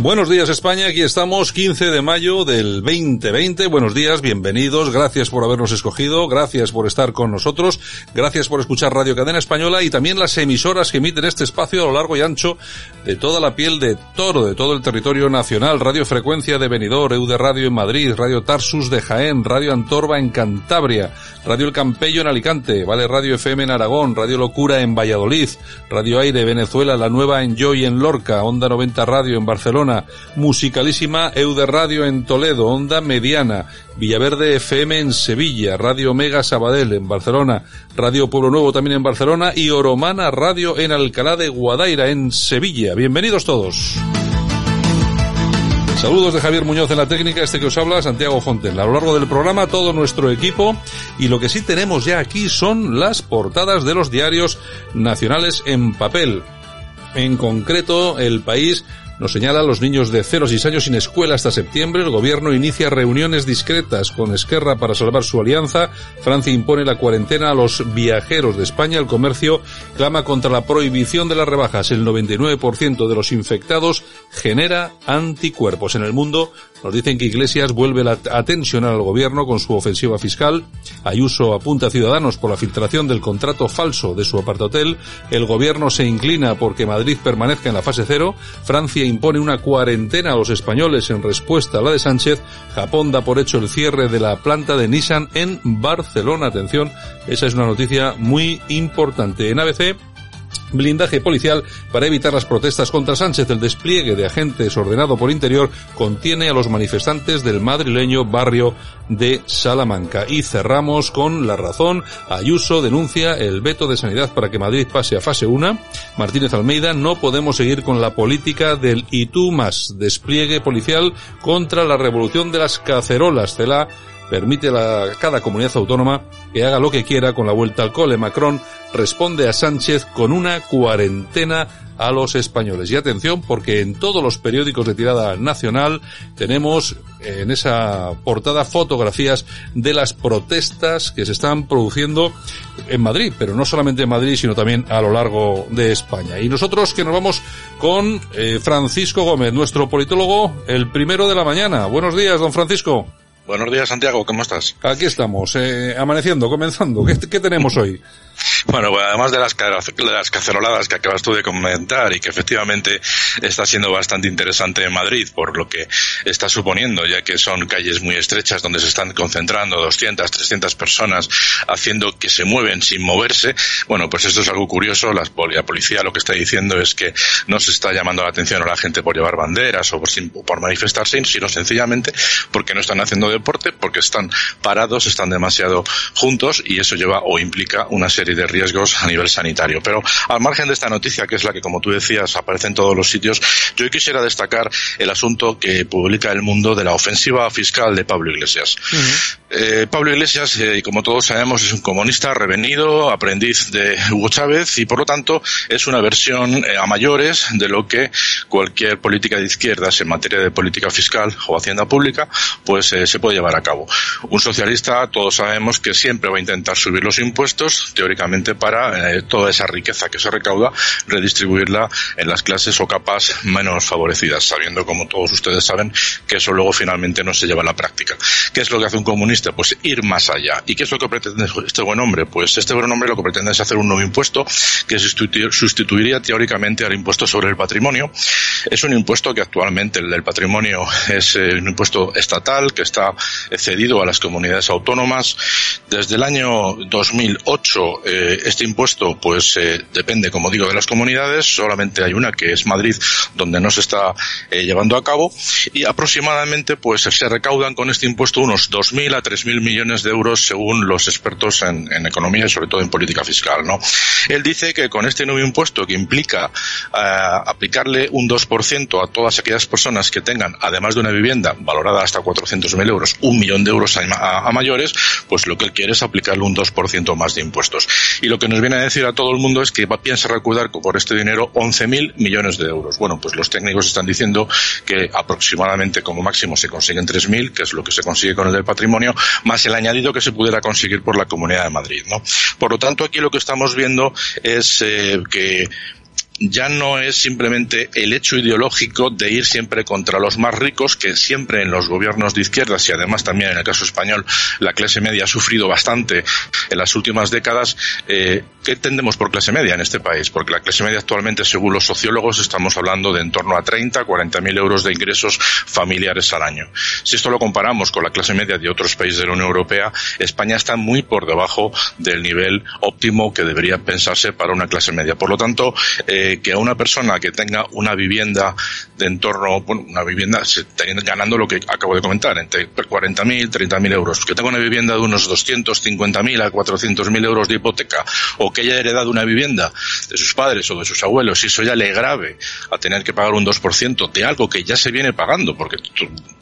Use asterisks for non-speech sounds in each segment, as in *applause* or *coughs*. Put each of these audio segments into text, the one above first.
Buenos días España, aquí estamos 15 de mayo del 2020. Buenos días, bienvenidos, gracias por habernos escogido, gracias por estar con nosotros, gracias por escuchar Radio Cadena Española y también las emisoras que emiten este espacio a lo largo y ancho de toda la piel de toro, de todo el territorio nacional. Radio Frecuencia de Benidorm, EUD Radio en Madrid, Radio Tarsus de Jaén, Radio Antorba en Cantabria, Radio El Campello en Alicante, Vale Radio FM en Aragón, Radio Locura en Valladolid, Radio Aire Venezuela, La Nueva en Joy en Lorca, Onda 90 Radio en Barcelona, Musicalísima Eude Radio en Toledo, Onda Mediana, Villaverde FM en Sevilla, Radio Mega Sabadell en Barcelona, Radio Pueblo Nuevo también en Barcelona y Oromana Radio en Alcalá de Guadaira en Sevilla. Bienvenidos todos. Saludos de Javier Muñoz en la técnica, este que os habla, Santiago Fonten. A lo largo del programa, todo nuestro equipo. Y lo que sí tenemos ya aquí son las portadas de los diarios nacionales en papel. En concreto, El País nos señala los niños de 0 a 6 años sin escuela hasta septiembre. El gobierno inicia reuniones discretas con Esquerra para salvar su alianza. Francia impone la cuarentena a los viajeros de España. El comercio clama contra la prohibición de las rebajas. El 99% de los infectados genera anticuerpos. En el mundo nos dicen que Iglesias vuelve a tensionar al gobierno con su ofensiva fiscal. Ayuso apunta a Ciudadanos por la filtración del contrato falso de su apartahotel. El gobierno se inclina porque Madrid permanezca en la fase cero. Francia impone una cuarentena a los españoles en respuesta a la de Sánchez. Japón da por hecho el cierre de la planta de Nissan en Barcelona. Atención, esa es una noticia muy importante. En ABC blindaje policial para evitar las protestas contra Sánchez. El despliegue de agentes ordenado por Interior contiene a los manifestantes del madrileño barrio de Salamanca. Y cerramos con la razón. Ayuso denuncia el veto de sanidad para que Madrid pase a fase 1. Martínez Almeida, no podemos seguir con la política del y tú más. Despliegue policial contra la revolución de las cacerolas. Cela permite a cada comunidad autónoma que haga lo que quiera con la vuelta al cole. Macron responde a Sánchez con una cuarentena a los españoles. Y atención, porque en todos los periódicos de tirada nacional tenemos en esa portada fotografías de las protestas que se están produciendo en Madrid, pero no solamente en Madrid, sino también a lo largo de España. Y nosotros que nos vamos con eh, Francisco Gómez, nuestro politólogo, el primero de la mañana. Buenos días, don Francisco. Buenos días, Santiago, ¿cómo estás? Aquí estamos, eh, amaneciendo, comenzando. ¿Qué, ¿Qué, tenemos hoy? Bueno, pues además de las, las caceroladas que acabas tú de comentar y que efectivamente está siendo bastante interesante en Madrid por lo que está suponiendo, ya que son calles muy estrechas donde se están concentrando 200, 300 personas haciendo que se mueven sin moverse. Bueno, pues esto es algo curioso. La, la policía lo que está diciendo es que no se está llamando la atención a la gente por llevar banderas o por, por manifestarse, sino sencillamente porque no están haciendo deporte, porque están parados, están demasiado juntos y eso lleva o implica una serie de riesgos a nivel sanitario. Pero al margen de esta noticia, que es la que, como tú decías, aparece en todos los sitios, yo quisiera destacar el asunto que publica El Mundo de la ofensiva fiscal de Pablo Iglesias. Eh, Pablo Iglesias, eh, como todos sabemos, es un comunista revenido, aprendiz de Hugo Chávez y, por lo tanto, es una versión eh, a mayores de lo que cualquier política de izquierdas en materia de política fiscal o hacienda pública, pues eh, se puede llevar a cabo. Un socialista, todos sabemos que siempre va a intentar subir los impuestos, teóricamente para eh, toda esa riqueza que se recauda, redistribuirla en las clases o capas menos favorecidas, sabiendo, como todos ustedes saben, que eso luego finalmente no se lleva a la práctica. ¿Qué es lo que hace un comunista? Pues ir más allá. ¿Y qué es lo que pretende este buen hombre? Pues este buen hombre lo que pretende es hacer un nuevo impuesto que sustituiría teóricamente al impuesto sobre el patrimonio Es un impuesto que actualmente el del patrimonio es eh, un impuesto estatal que está cedido a las comunidades autónomas. Desde el año 2008 eh, este impuesto pues eh, depende, como digo, de las comunidades. Solamente hay una que es Madrid donde no se está llevando a cabo y aproximadamente pues se recaudan con este impuesto unos 2.000 a 3.000 millones de euros según los expertos en, economía y sobre todo en política fiscal. ¿no? Él dice que con este nuevo impuesto que implica aplicarle un 2% a todas aquellas personas que tengan, además de una vivienda valorada hasta 400.000 euros, un millón de euros a, mayores, pues lo que él quiere es aplicarle un 2% más de impuestos. Y lo que nos viene a decir a todo el mundo es que piensa recaudar por este dinero 11.000 millones de euros. Bueno, pues los técnicos están diciendo que aproximadamente como máximo se consiguen 3.000, que es lo que se consigue con el del patrimonio, más el añadido que se pudiera conseguir por la Comunidad de Madrid, ¿no? Por lo tanto, aquí lo que estamos viendo es eh, que ya no es simplemente el hecho ideológico de ir siempre contra los más ricos, que siempre en los gobiernos de izquierdas y además también en el caso español la clase media ha sufrido bastante en las últimas décadas. Eh, ¿Qué entendemos por clase media en este país? Porque la clase media actualmente, según los sociólogos, estamos hablando de en torno a 30, 40 mil euros de ingresos familiares al año. Si esto lo comparamos con la clase media de otros países de la Unión Europea, España está muy por debajo del nivel óptimo que debería pensarse para una clase media. Por lo tanto, eh, que a una persona que tenga una vivienda de entorno, bueno, una vivienda, se ganando lo que acabo de comentar, entre 40.000, 30.000 euros, que tenga una vivienda de unos 250.000 a 400.000 euros de hipoteca, o que haya heredado una vivienda de sus padres o de sus abuelos, y eso ya le grave a tener que pagar un 2% de algo que ya se viene pagando, porque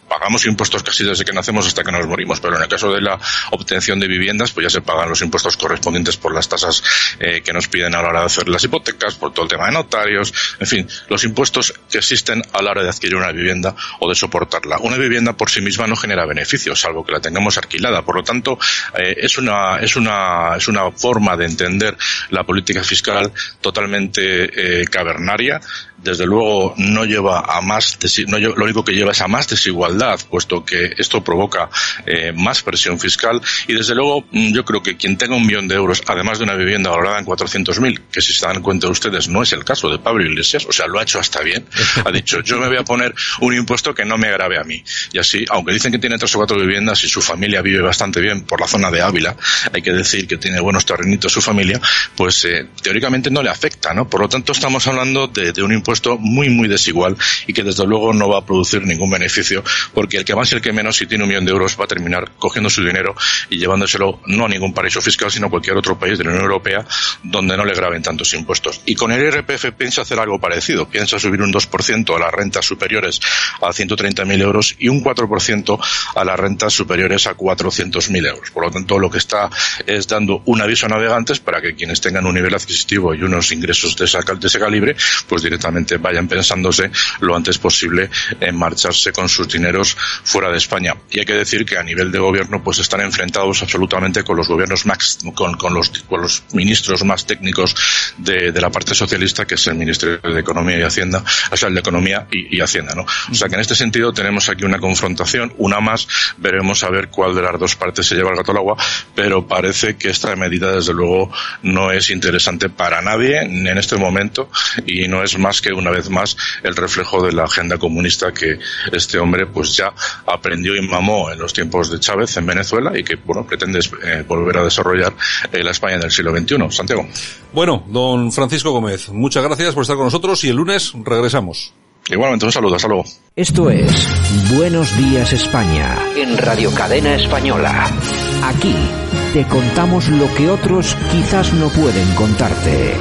pagamos impuestos casi desde que nacemos hasta que nos morimos, pero en el caso de la obtención de viviendas, pues ya se pagan los impuestos correspondientes por las tasas eh, que nos piden a la hora de hacer las hipotecas, por todo el tema de notarios, en fin, los impuestos que existen a la hora de adquirir una vivienda o de soportarla. Una vivienda por sí misma no genera beneficios, salvo que la tengamos alquilada. Por lo tanto, eh, es una es una es una forma de entender la política fiscal totalmente eh, cavernaria desde luego no lleva a más, no, lo único que lleva es a más desigualdad, puesto que esto provoca eh, más presión fiscal y desde luego mm, yo creo que quien tenga un millón de euros, además de una vivienda valorada en 400.000, que si se dan cuenta ustedes no es el caso de Pablo Iglesias, o sea, lo ha hecho hasta bien, ha dicho yo me voy a poner un impuesto que no me grave a mí. Y así, aunque dicen que tiene tres o cuatro viviendas y su familia vive bastante bien por la zona de Ávila, hay que decir que tiene buenos terrenitos su familia, pues eh, teóricamente no le afecta, ¿no? Por lo tanto estamos hablando de un impuesto muy, muy desigual y que desde luego no va a producir ningún beneficio porque el que más y el que menos, si tiene un millón de euros, va a terminar cogiendo su dinero y llevándoselo no a ningún paraíso fiscal, sino a cualquier otro país de la Unión Europea donde no le graben tantos impuestos. Y con el IRPF piensa hacer algo parecido. Piensa subir un 2% a las rentas superiores a 130.000 euros y un 4% a las rentas superiores a 400.000 euros. Por lo tanto, lo que está es dando un aviso a navegantes para que quienes tengan un nivel adquisitivo y unos ingresos de, de ese calibre, pues directamente vayan pensándose lo antes posible en marcharse con sus dineros fuera de España. Y hay que decir que a nivel de gobierno pues están enfrentados absolutamente con los gobiernos más, con, con, los, con los ministros más técnicos de, de, la parte socialista, que es el Ministerio de Economía y Hacienda, o sea, el de Economía y, Hacienda, ¿no? O sea que en este sentido tenemos aquí una confrontación, una más, veremos a ver cuál de las dos partes se lleva el gato al agua, pero parece que esta medida desde luego no es interesante para nadie en este momento y no es más que una vez más el reflejo de la agenda comunista que este hombre pues ya aprendió y mamó en los tiempos de Chávez en Venezuela y que bueno pretende eh, volver a desarrollar eh, la España del siglo XXI. Santiago. Bueno, don Francisco Gómez, muchas gracias por estar con nosotros y el lunes regresamos. Igualmente, un saludo, hasta luego. Esto es Buenos Días España en Radio Cadena Española. Aquí te contamos lo que otros quizás no pueden contarte.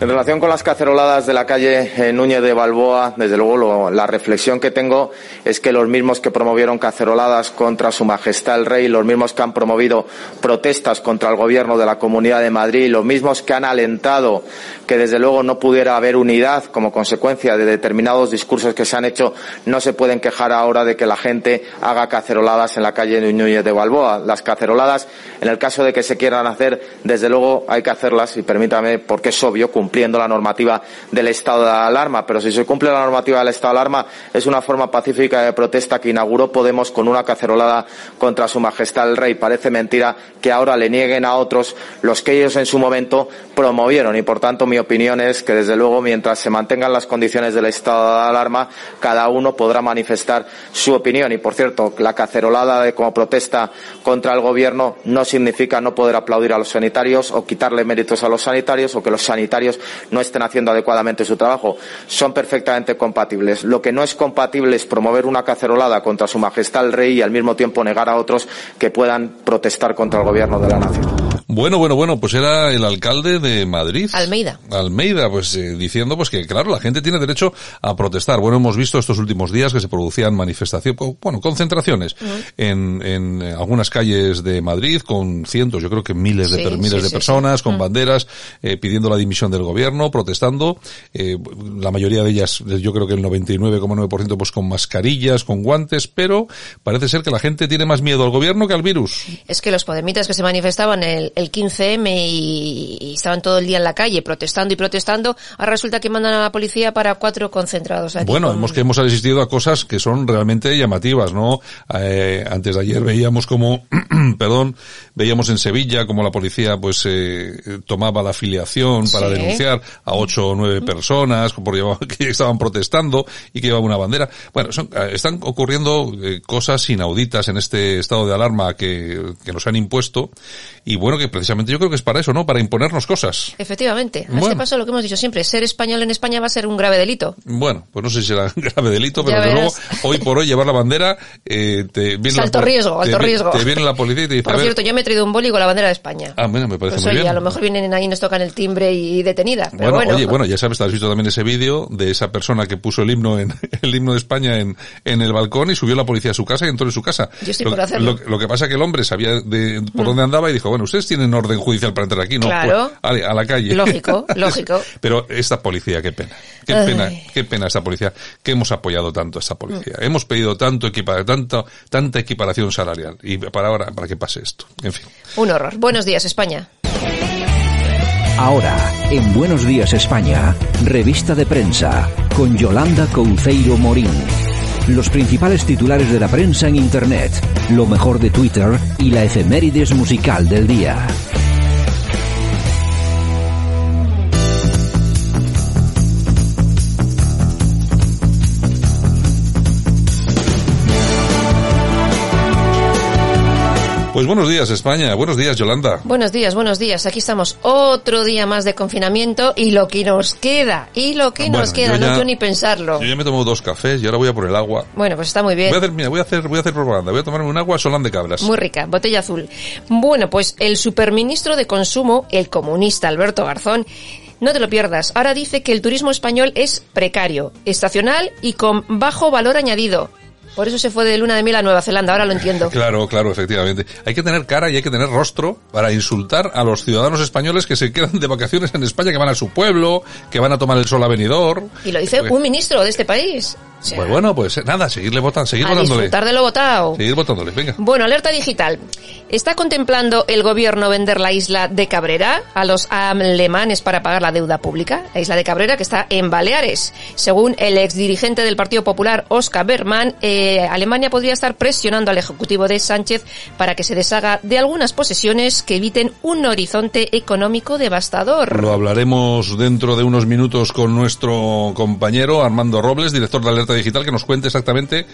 En relación con las caceroladas de la calle eh, Núñez de Balboa, desde luego la reflexión que tengo es que los mismos que promovieron caceroladas contra Su Majestad el Rey, los mismos que han promovido protestas contra el Gobierno de la Comunidad de Madrid, los mismos que han alentado que desde luego no pudiera haber unidad como consecuencia de determinados discursos que se han hecho, no se pueden quejar ahora de que la gente haga caceroladas en la calle Núñez de Balboa. Las caceroladas, en el caso de que se quieran hacer, desde luego hay que hacerlas y permítame, porque es obvio, cumplir cumpliendo la normativa del estado de alarma. Pero si se cumple la normativa del estado de alarma, es una forma pacífica de protesta que inauguró Podemos con una cacerolada contra su majestad el rey. Parece mentira que ahora le nieguen a otros los que ellos en su momento promovieron. Y por tanto, mi opinión es que desde luego, mientras se mantengan las condiciones del estado de alarma, cada uno podrá manifestar su opinión. Y por cierto, la cacerolada como protesta contra el gobierno no significa no poder aplaudir a los sanitarios o quitarle méritos a los sanitarios o que los sanitarios no estén haciendo adecuadamente su trabajo. Son perfectamente compatibles. Lo que no es compatible es promover una cacerolada contra su majestad el rey y al mismo tiempo negar a otros que puedan protestar contra el gobierno de la nación. Bueno, bueno, bueno, pues era el alcalde de Madrid. Almeida. Almeida, pues eh, diciendo pues que claro, la gente tiene derecho a protestar. Bueno, hemos visto estos últimos días que se producían manifestaciones, bueno, concentraciones en, en algunas calles de Madrid con cientos, yo creo que miles de, Sí, miles sí, de sí, personas con Mm. banderas eh, pidiendo la dimisión del gobierno, protestando. Eh, la mayoría de ellas, yo creo que el 99,9% pues con mascarillas, con guantes, pero parece ser que la gente tiene más miedo al gobierno que al virus. Es que los podemitas que se manifestaban el, el 15M y, y estaban todo el día en la calle protestando y protestando, ahora resulta que mandan a la policía para cuatro concentrados. aquí Bueno, con- hemos que hemos asistido a cosas que son realmente llamativas, ¿no? Eh, antes de ayer veíamos como, *clears throat* perdón, veíamos en Sevilla como la policía pues eh, tomaba la afiliación para Sí. denunciar a ocho o nueve personas *laughs* que estaban protestando y que llevaban una bandera. Bueno, son, eh, están ocurriendo eh, cosas inauditas en este estado de alarma que, que nos han impuesto y bueno, que precisamente yo creo que es para eso, ¿no? Para imponernos cosas. Efectivamente. A Bueno. este paso lo que hemos dicho siempre, ser español en España va a ser un grave delito. Bueno, pues no sé si será *laughs* grave delito, pero desde luego, hoy por hoy llevar la bandera, eh, te viene Es la alto riesgo, alto te, riesgo. Te viene la policía y te dice, Por cierto, yo me he traído un boli con la bandera de España. ah, bueno, me parece Pues muy oye, bien. a lo mejor vienen ahí y nos tocan el timbre y detenida. Pero Bueno, bueno, oye, bueno, ya sabes, has visto también ese vídeo de esa persona que puso el himno en *laughs* el himno de España en, en el balcón y subió la policía a su casa y entró en su casa. Yo estoy lo, por hacerlo. Mm. Lo, lo que pasa que el hombre sabía de, por dónde andaba y dijo, bueno, ustedes tienen orden judicial para entrar aquí, ¿no? Claro. Pues, a la calle. Lógico, *laughs* lógico. Pero esta policía, qué pena. Qué Ay. pena, qué pena esta policía, que hemos apoyado tanto a esta policía. Hemos pedido tanto equipa, tanto, tanta equiparación salarial. Y para ahora, para que pase esto. En fin. un horror. Buenos días, España. Ahora, en Buenos Días España, revista de prensa, con Yolanda Couceiro Morín. Los principales titulares de la prensa en Internet, lo mejor de Twitter y la efemérides musical del día. Pues buenos días, España. Buenos días, Yolanda. Buenos días, buenos días. Aquí estamos otro día más de confinamiento y lo que nos queda, y lo que nos queda, no quiero ni pensarlo. Yo ya me tomo dos cafés y ahora voy a por el agua. Bueno, pues está muy bien. Voy a hacer, mira, voy a hacer, voy a hacer propaganda. Voy a tomarme un agua solán de cabras. Muy rica, botella azul. Bueno, pues el superministro de Consumo, el comunista Alberto Garzón, no te lo pierdas. Ahora dice que el turismo español es precario, estacional y con bajo valor añadido. Por eso se fue de luna de miel a Nueva Zelanda, ahora lo entiendo. Claro, claro, efectivamente. Hay que tener cara y hay que tener rostro para insultar a los ciudadanos españoles que se quedan de vacaciones en España, que van a su pueblo, que van a tomar el sol a Benidorm. Y lo dice un ministro de este país. O sea, Pues bueno, pues eh, nada, seguirle votando, seguir a votándole. disfrutar de lo votado. Seguir votándole, venga. Bueno, alerta digital. ¿Está contemplando el gobierno vender la isla de Cabrera a los alemanes para pagar la deuda pública? La isla de Cabrera que está en Baleares. Según el exdirigente del Partido Popular, Oscar Berman, eh, Alemania podría estar presionando al Ejecutivo de Sánchez para que se deshaga de algunas posesiones que eviten un horizonte económico devastador. Lo hablaremos dentro de unos minutos con nuestro compañero Armando Robles, director de Alerta Digital, que nos cuente exactamente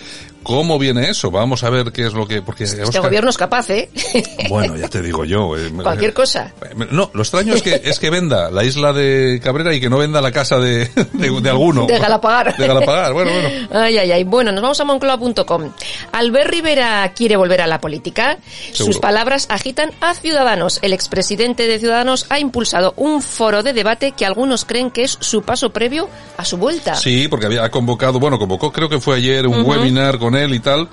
cómo viene eso. Vamos a ver qué es lo que... Porque Este Óscar- gobierno es capaz, ¿eh? *laughs* Bueno, ya te digo yo. eh, Cualquier cosa. No, lo extraño es que es que venda la isla de Cabrera y que no venda la casa de, *laughs* de, de alguno. De Galapagar. De Galapagar, bueno, bueno. *laughs* Ay, ay, ay. Bueno, nos vamos a moncloa.com. Albert Rivera quiere volver a la política. Seguro. Sus palabras agitan a Ciudadanos. El expresidente de Ciudadanos ha impulsado un foro de debate que algunos creen que es su paso previo a su vuelta. Sí, porque había convocado, bueno, convocó, creo que fue ayer un webinar con él y tal.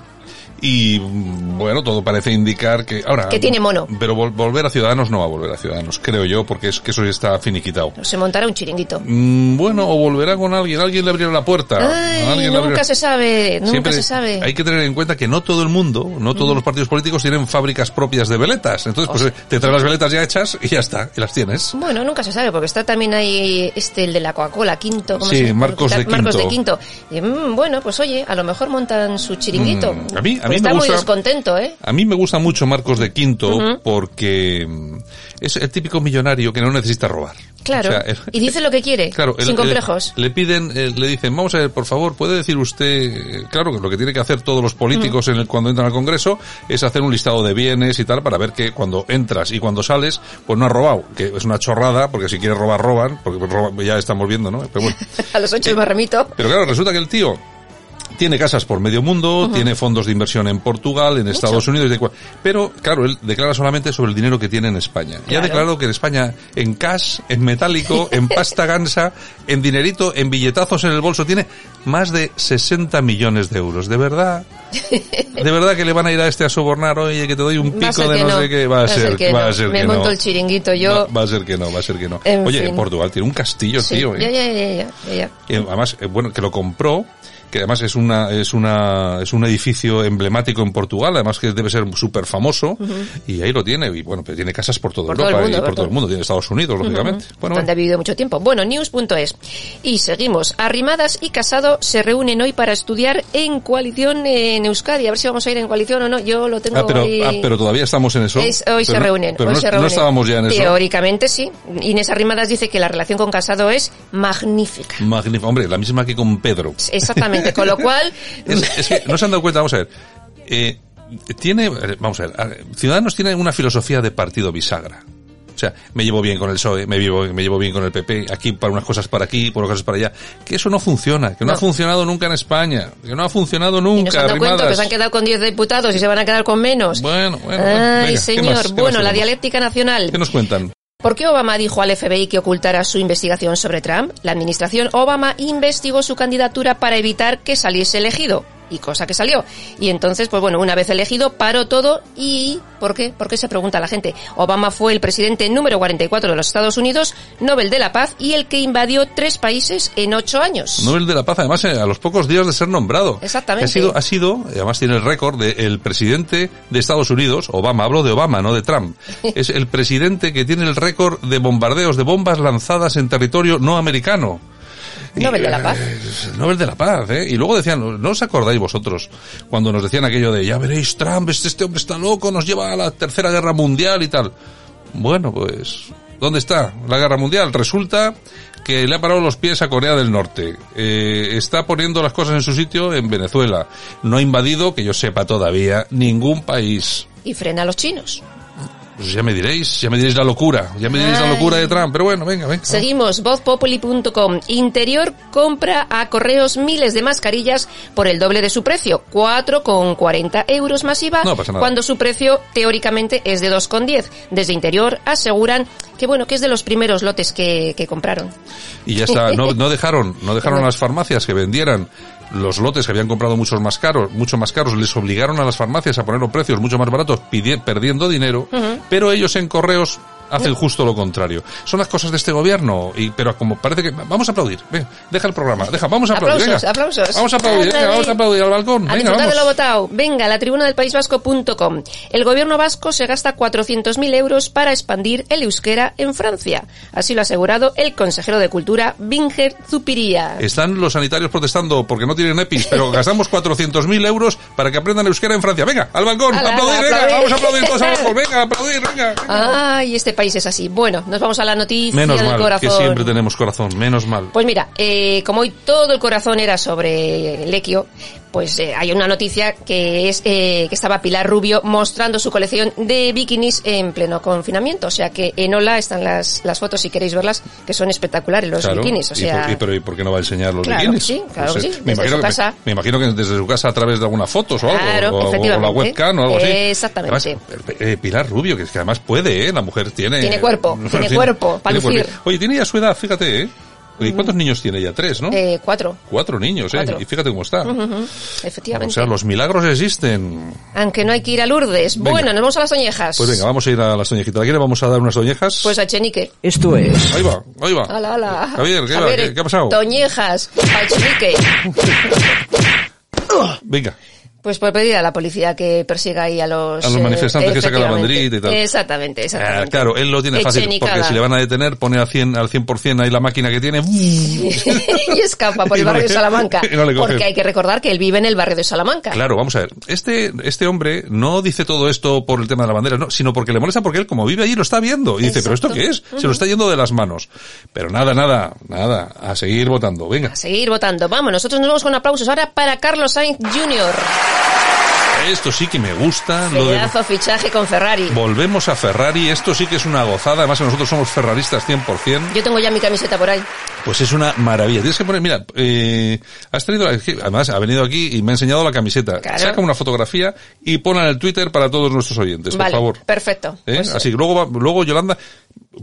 Y bueno, todo parece indicar que ahora Que tiene mono. Pero vol- volver a Ciudadanos no va a volver a Ciudadanos, creo yo, porque es que eso ya está finiquitado. Se montará un chiringuito. Mm, bueno, o volverá con alguien, alguien le abrirá la puerta. Ay, alguien le nunca se sabe, nunca Siempre se sabe. Hay que tener en cuenta que no todo el mundo, no todos los partidos políticos tienen fábricas propias de veletas. Entonces, pues te traes las veletas ya hechas y ya está, y las tienes. Bueno, nunca se sabe, porque está también ahí este, el de la Coca-Cola, Quinto. ¿cómo Sí, se? Marcos de Marcos de Quinto. Quinto. Y, mm, bueno, pues oye, a lo mejor montan su chiringuito. Mm, a mí- a mí está me muy gusta- descontento, ¿eh? A mí me gusta mucho Marcos de Quinto porque mm, es el típico millonario que no necesita robar. Claro. O sea, el- y dice lo que quiere, *laughs* Claro, sin el- complejos. le piden, eh, le dicen, vamos a ver, por favor, puede decir usted, eh, claro, que lo que tiene que hacer todos los políticos en el, cuando entran al Congreso es hacer un listado de bienes y tal para ver que cuando entras y cuando sales, pues no has robado, que es una chorrada, porque si quieres robar, roban, porque pues, roban- ya estamos viendo, ¿no? Pero bueno. *laughs* a los ocho me remito. Pero claro, resulta que el tío tiene casas por medio mundo, tiene fondos de inversión en Portugal, en Estados Unidos, de pero claro, él declara solamente sobre el dinero que tiene en España. Y ha declarado que en España, en cash, en metálico, *laughs* en pasta gansa, en dinerito, en billetazos en el bolso, tiene más de 60 millones de euros. ¿De verdad? ¿De verdad que le van a ir a este a sobornar? Oye, que te doy un pico de no, no. sé qué. Va a ser, que va no. a ser Me que monto no. el chiringuito yo. Va, va a ser que no, va a ser que no. En Oye, fin. Portugal tiene un castillo, Sí, tío. ¿eh? ya, ya, ya, ya, además, eh, bueno, que lo compró, que además es una, es una, es un edificio emblemático en Portugal, además que debe ser súper famoso, y ahí lo tiene, y bueno, pero tiene casas por toda Por Europa mundo, y por por todo el mundo, tiene Estados Unidos, lógicamente. Bueno, donde ha vivido mucho tiempo. Bueno, news.es. Y seguimos. Arrimadas y Casado se reúnen hoy para estudiar en coalición en Euskadi. A ver si vamos a ir en coalición o no. Yo lo tengo Ah, pero, ah, pero todavía estamos en eso. Es- hoy Pero se no- reúnen. Pero hoy no, se no reúnen. estábamos ya en eso. Teóricamente sí. Inés Arrimadas dice que la relación con Casado es magnífica. Magnífico. Hombre, la misma que con Pedro. Exactamente. *laughs* Con lo cual, Es, *laughs* es que no se han dado cuenta, vamos a ver. Eh, tiene, vamos a ver, Ciudadanos tiene una filosofía de partido bisagra. O sea, me llevo bien con el PSOE, me llevo, me llevo bien con el PP, aquí para unas cosas para aquí, por unas cosas para allá. Que eso no funciona, que no, No. ha funcionado nunca en España, que no ha funcionado y nos nunca. han dado cuenta que se han quedado con 10 diputados y se van a quedar con menos. Bueno, bueno. Ay, Venga, ¿qué señor. bueno, la dialéctica nacional. ¿Qué nos cuentan? ¿Por qué Obama dijo al FBI que ocultara su investigación sobre Trump? La administración Obama investigó su candidatura para evitar que saliese elegido. Y cosa que salió. Y entonces, pues bueno, una vez elegido, paró todo y... ¿Por qué? ¿Por qué se pregunta la gente? Obama fue el presidente número 44 de los Estados Unidos, Nobel de la Paz y el que invadió tres países en ocho años. Nobel de la Paz, además, eh, a los pocos días de ser nombrado. Exactamente. Ha sido, ha sido, y además tiene el récord del presidente de Estados Unidos, Obama, hablo de Obama, no de Trump. *laughs* Es el presidente que tiene el récord de bombardeos de bombas lanzadas en territorio no americano. Nobel de la Paz. eh, Nobel de la Paz, ¿eh? Y luego decían, ¿no os acordáis vosotros cuando nos decían aquello de, ya veréis, Trump, este, este hombre está loco, nos lleva a la tercera guerra mundial y tal? Bueno, pues, ¿dónde está la guerra mundial? Resulta que le ha parado los pies a Corea del Norte. Eh, está poniendo las cosas en su sitio en Venezuela. No ha invadido, que yo sepa todavía, ningún país. Y frena a los chinos. Pues ya me diréis, ya me diréis la locura, ya me diréis la locura de Trump. Pero bueno, venga, venga. Seguimos, vozpopuli.com. Interior compra a correos miles de mascarillas por el doble de su precio, 4,40 euros más IVA, No pasa nada. cuando su precio teóricamente es de 2,10. Desde Interior aseguran que bueno, que es de los primeros lotes que, que compraron. Y ya está, no, *laughs* no dejaron, no dejaron a las farmacias que vendieran los lotes que habían comprado muchos más caros, mucho más caros, les obligaron a las farmacias a poner los precios mucho más baratos, perdiendo dinero, pero ellos en correos hacen justo lo contrario. Son las cosas de este gobierno, y pero como parece que vamos a aplaudir, venga, deja el programa, deja, vamos a aplaudir, Aplausos, venga. aplausos. Vamos a aplaudir, venga, vamos a aplaudir al balcón, A venga, disfrutar de lo vamos. votado. Venga, la tribuna del País Vasco.com. El gobierno vasco se gasta 400.000 euros para expandir el euskera en Francia. Así lo ha asegurado el consejero de Cultura, Binger Zupiría. Están los sanitarios protestando porque no tienen EPIs, pero gastamos 400.000 euros para que aprendan euskera en Francia. Venga, al balcón, Ala, aplaudir, venga, aplaudir. vamos a aplaudir todos al balcón, venga, aplaudir, venga. Ay, este país es así. Bueno, nos vamos a la noticia Menos del mal, corazón. que siempre tenemos corazón, menos mal. Pues mira, eh, como hoy todo el corazón era sobre Lequio, pues eh, hay una noticia que es eh, que estaba Pilar Rubio mostrando su colección de bikinis en pleno confinamiento. O sea que en Ola están las, las fotos, si queréis verlas, que son espectaculares los Claro. bikinis. O ¿Y sea, por, y pero ¿y por qué no va a enseñar los Claro bikinis? que sí, claro que sí, me, desde imagino su que, casa. Me, me imagino que desde su casa a través de algunas fotos o algo. Claro, o, o- o la webcam o algo así. Exactamente. Además, eh, Pilar Rubio, que, es que además puede, ¿eh? La mujer tiene... Tiene cuerpo, *laughs* tiene cuerpo, para. Oye, tiene ya su edad, fíjate, ¿eh? ¿Y cuántos niños tiene ella? Tres, ¿no? Eh, cuatro. Cuatro niños, Cuatro. ¿eh? Y fíjate cómo está. Efectivamente. O sea, los milagros existen. Aunque no hay que ir a Lourdes. Venga. Bueno, nos vamos a las oñejas. Pues venga, vamos a ir a las doñejitas. ¿A quién le vamos a dar unas doñejas? Pues a Chenique. Esto es Ahí va, ahí va. Hala, hala. Javier, ¿qué, va? Javier, ¿Qué- qué ha pasado? Toñejas, a Chenique. Venga. Pues por pedir a la policía que persiga ahí a los... A los eh, manifestantes que sacan la banderita y tal. Exactamente, Ah, exactamente. claro, él lo tiene fácil, porque si le van a detener, pone al 100%, al 100 ahí la máquina que tiene. *laughs* y escapa por *laughs* Y el no barrio le- de Salamanca. *laughs* no porque hay que recordar que él vive en el barrio de Salamanca. Claro, vamos a ver. Este, este hombre no dice todo esto por el tema de la bandera, no, sino porque le molesta porque él, como vive allí, lo está viendo. Y dice, ¿pero esto qué es? Se lo está yendo de las manos. Pero nada, nada, nada. A seguir votando. Venga. A seguir votando. Vamos, nosotros nos vamos con aplausos ahora para Carlos Sainz Jr. Esto sí que me gusta. Lo de... Pedazo fichaje con Ferrari. Volvemos a Ferrari. Esto sí que es una gozada. Además, nosotros somos ferraristas 100%. Yo tengo ya mi camiseta por ahí. Pues es una maravilla. Tienes que poner, mira, eh, has traído, además ha venido aquí y me ha enseñado la camiseta. Claro. Saca una fotografía y ponla en el Twitter para todos nuestros oyentes, vale, por favor. perfecto. ¿Eh? Pues, Así que luego, va- luego Yolanda,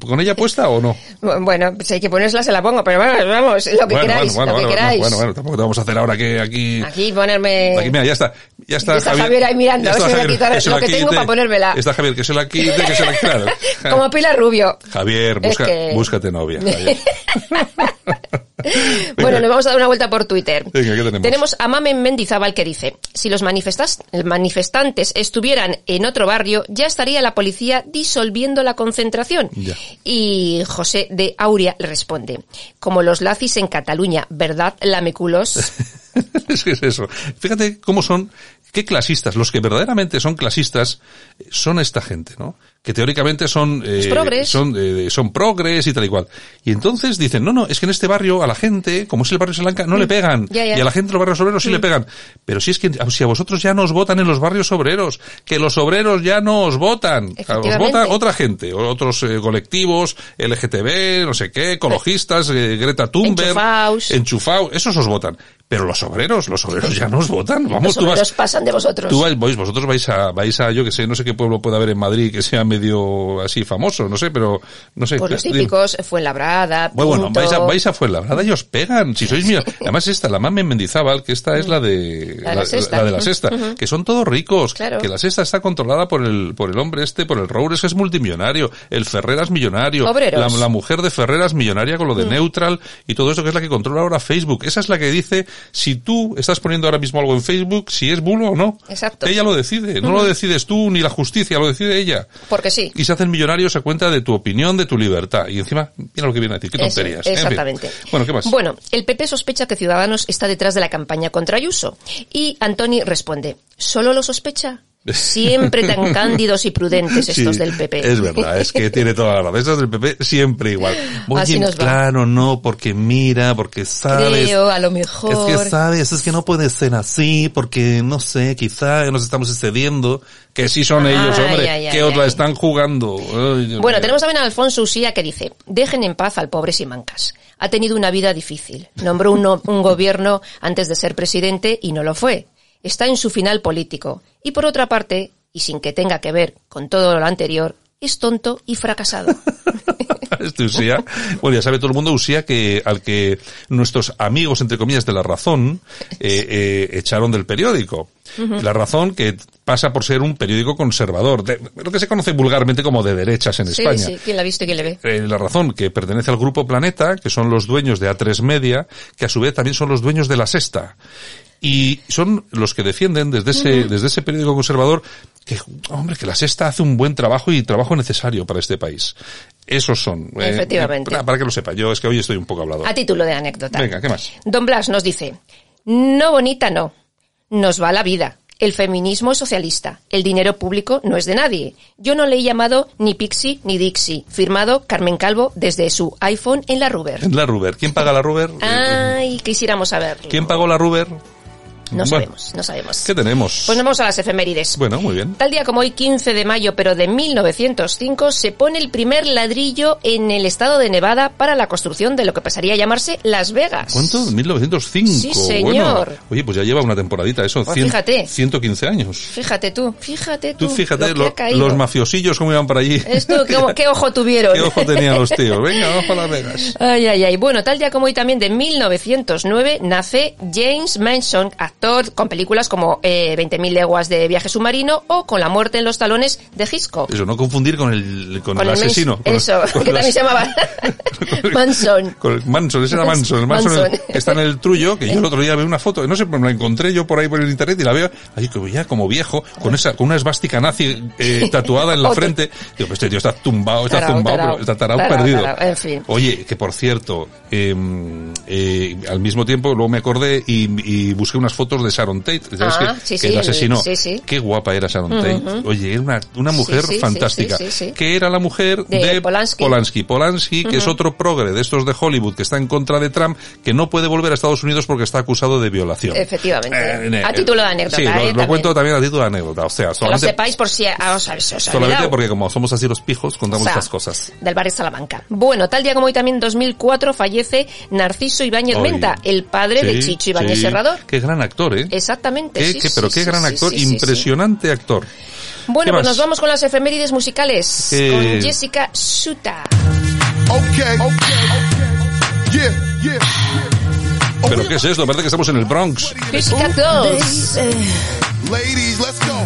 ¿con ella puesta o no? Bueno, pues hay que ponérsela, se la pongo, pero vamos, vamos, lo que bueno, queráis, bueno, lo que bueno, queráis. bueno, bueno, tampoco te vamos a hacer ahora que aquí... Aquí ponerme... Aquí, mira, ya está. Ya está, está Javier ahí mirando, a ver si me Javier, quita se lo que tengo para ponérmela. Está Javier, que se la quite, que se la claro. *laughs* Como Pilar Rubio. Javier, Es busca, que- búscate novia. Javier. *laughs* *laughs* Bueno, nos vamos a dar una vuelta por Twitter. Venga, ¿qué tenemos? a Mamen Mendizábal que dice, si los manifestantes estuvieran en otro barrio, ya estaría la policía disolviendo la concentración. Ya. Y José de Auria le responde, como los lazis en Cataluña, ¿verdad, lameculos? *laughs* es que es eso. Fíjate cómo son, qué clasistas, los que verdaderamente son clasistas eh, son esta gente, ¿no? Que teóricamente son, eh, progres. son, eh, son progres y tal y cual. Y entonces dicen, no, no, es que en este barrio a la gente, como es el barrio Salanca, no le pegan. Mm. Ya. Y a la gente de los barrios obreros sí le pegan. Pero si es que, si a vosotros ya no os votan en los barrios obreros, que los obreros ya no os votan. Os vota otra gente, otros eh, colectivos, LGTB, no sé qué, ecologistas, eh, Greta Thunberg. Enchufaos. Enchufaos, esos os votan. Pero los obreros, los obreros ya no os votan. Vamos, los tú vas, obreros pasan de vosotros. tú vais, vosotros vais a, vais a, yo que sé, no sé qué pueblo puede haber en Madrid que sea medio así famoso, no sé, pero, no sé. Pues los típicos, Fuenlabrada, Bueno, bueno, Pinto. vais a, vais a Fuenlabrada y os pegan. Si sois míos. Además esta, la Mame Mendizábal, que esta es la de, La de la sexta. la de la sexta, que son todos ricos. Claro. Que la sexta está controlada por el, por el hombre este, por el Roures es multimillonario, el Ferreras millonario, Obreros. la, la mujer de Ferreras millonaria con lo de Neutral y todo eso que es la que controla ahora Facebook. Esa es la que dice si tú estás poniendo ahora mismo algo en Facebook, si es bulo o no. Exacto. Ella lo decide, no lo decides tú ni la justicia, lo decide ella. Porque sí. Y se hacen millonarios a cuenta de tu opinión, de tu libertad. Y encima, mira lo que viene a decir, qué Eso, tonterías. En fin. exactamente. Bueno, ¿qué más? Bueno, el PP sospecha que Ciudadanos está detrás de la campaña contra Ayuso. Y Antoni responde, ¿solo lo sospecha? Siempre tan *laughs* cándidos y prudentes estos Sí, del PP. Es verdad, es que tiene toda la razón. Estos del PP siempre igual. Muy Así va. claro, no, porque mira, porque sabes. Creo, a lo mejor. Es que sabes, es que no puede ser así, porque no sé, quizá nos estamos excediendo. Que sí son Ay, ellos, hombre, que os la ay. están jugando. Ay, Bueno, tenemos también a Alfonso Usía que dice, dejen en paz al pobre Simancas. Ha tenido una vida difícil. Nombró un, un gobierno antes de ser presidente y no lo fue. Está en su final político. Y por otra parte, y sin que tenga que ver con todo lo anterior, es tonto y fracasado. *laughs* Este Usía, bueno, ya sabe todo el mundo Usía que al que nuestros amigos, entre comillas, de La Razón, eh, eh, echaron del periódico. La Razón que pasa por ser un periódico conservador, de- lo que se conoce vulgarmente como de derechas en sí, España. sí, ¿quién la ha visto y quién le ve? Eh, la razón que pertenece al grupo Planeta, que son los dueños de A3 Media, que a su vez también son los dueños de La Sexta. Y son los que defienden desde ese, desde ese periódico conservador que, hombre, que La Sexta hace un buen trabajo y trabajo necesario para este país. Esos son. eh, Efectivamente. para, para que lo sepa, yo es que hoy estoy un poco hablado. A título de anécdota. Venga, ¿qué más? Don Blas nos dice, no bonita no, nos va la vida. El feminismo es socialista. El dinero público no es de nadie. Yo no le he llamado ni Pixie ni Dixie. Firmado Carmen Calvo desde su iPhone en la Ruber. La Ruber. ¿Quién paga la Ruber? Eh, Ay, quisiéramos saberlo. ¿Quién pagó la Ruber? No Bueno. sabemos, no sabemos. ¿Qué tenemos? Pues nos vamos a las efemérides. Bueno, muy bien. Tal día como hoy, 15 de mayo, pero de 1905, se pone el primer ladrillo en el estado de Nevada para la construcción de lo que pasaría a llamarse Las Vegas. ¿Cuánto? 1905. Sí, señor. Bueno, oye, pues ya lleva una temporadita eso. Pues cien- fíjate. 115 años. Fíjate tú, fíjate tú. Tú fíjate, lo lo- los mafiosillos cómo iban para allí. Esto, ¿qué, qué ojo tuvieron? ¿Qué ojo tenían los tíos? *laughs* Venga, vamos a Las Vegas. Ay, ay, ay. Bueno, tal día como hoy también de 1909 nace James Manson, actor con películas como eh, 20.000 leguas de viaje submarino o con la muerte en los talones de Hitchcock. Eso, no confundir con el, con Con el el asesino. Con- eso, *laughs* con que también se llamaba *laughs* Manson. Con el Manson, ese era Manson. El Manson, Manson. el- está en el trullo, que yo el otro día vi una foto, no sé, me la encontré yo por ahí por el internet y la veo, ahí como ya como viejo, con esa, con una esvástica nazi eh, tatuada en la *laughs* frente. Digo, pues este tío está tumbado, está Tarao, tumbado, tarao. pero está tarao Tarao, perdido. tarao, en fin. Oye, que por cierto, eh, eh, al mismo tiempo luego me acordé y, y busqué unas fotos de Sharon Tate, ¿sabes Ah, que, sí, que asesinó. sí. Qué guapa era Sharon Tate. Oye, era una, una mujer fantástica. Que era la mujer De de, Polanski. Polanski. Polanski, que es otro progre de estos de Hollywood que está en contra de Trump, que no puede volver a Estados Unidos porque está acusado de violación. Efectivamente. Eh, a eh, título de anécdota. Sí, ¿eh? lo, lo También. cuento también a título de anécdota. O sea, Que lo solamente, sepáis por si ah, os habéis os solamente porque como somos así los pijos, contamos O sea, estas cosas. Del barrio Salamanca. Bueno, tal día como hoy también en 2004 fallece Narciso Ibáñez. Menta, el padre de Chicho Ibáñez. Serrador. Qué gran actor, ¿eh? Exactamente. Qué- sí, qué- sí, pero sí, qué sí, gran actor, sí, sí, sí. impresionante actor. Bueno, ¿Qué pues más? nos vamos con las efemérides musicales. Eh. Con Jessica Suta. Okay, okay, okay. Yeah, yeah. ¿Pero qué es esto? Parece que estamos en el Bronx. Física 2. Ladies, let's go.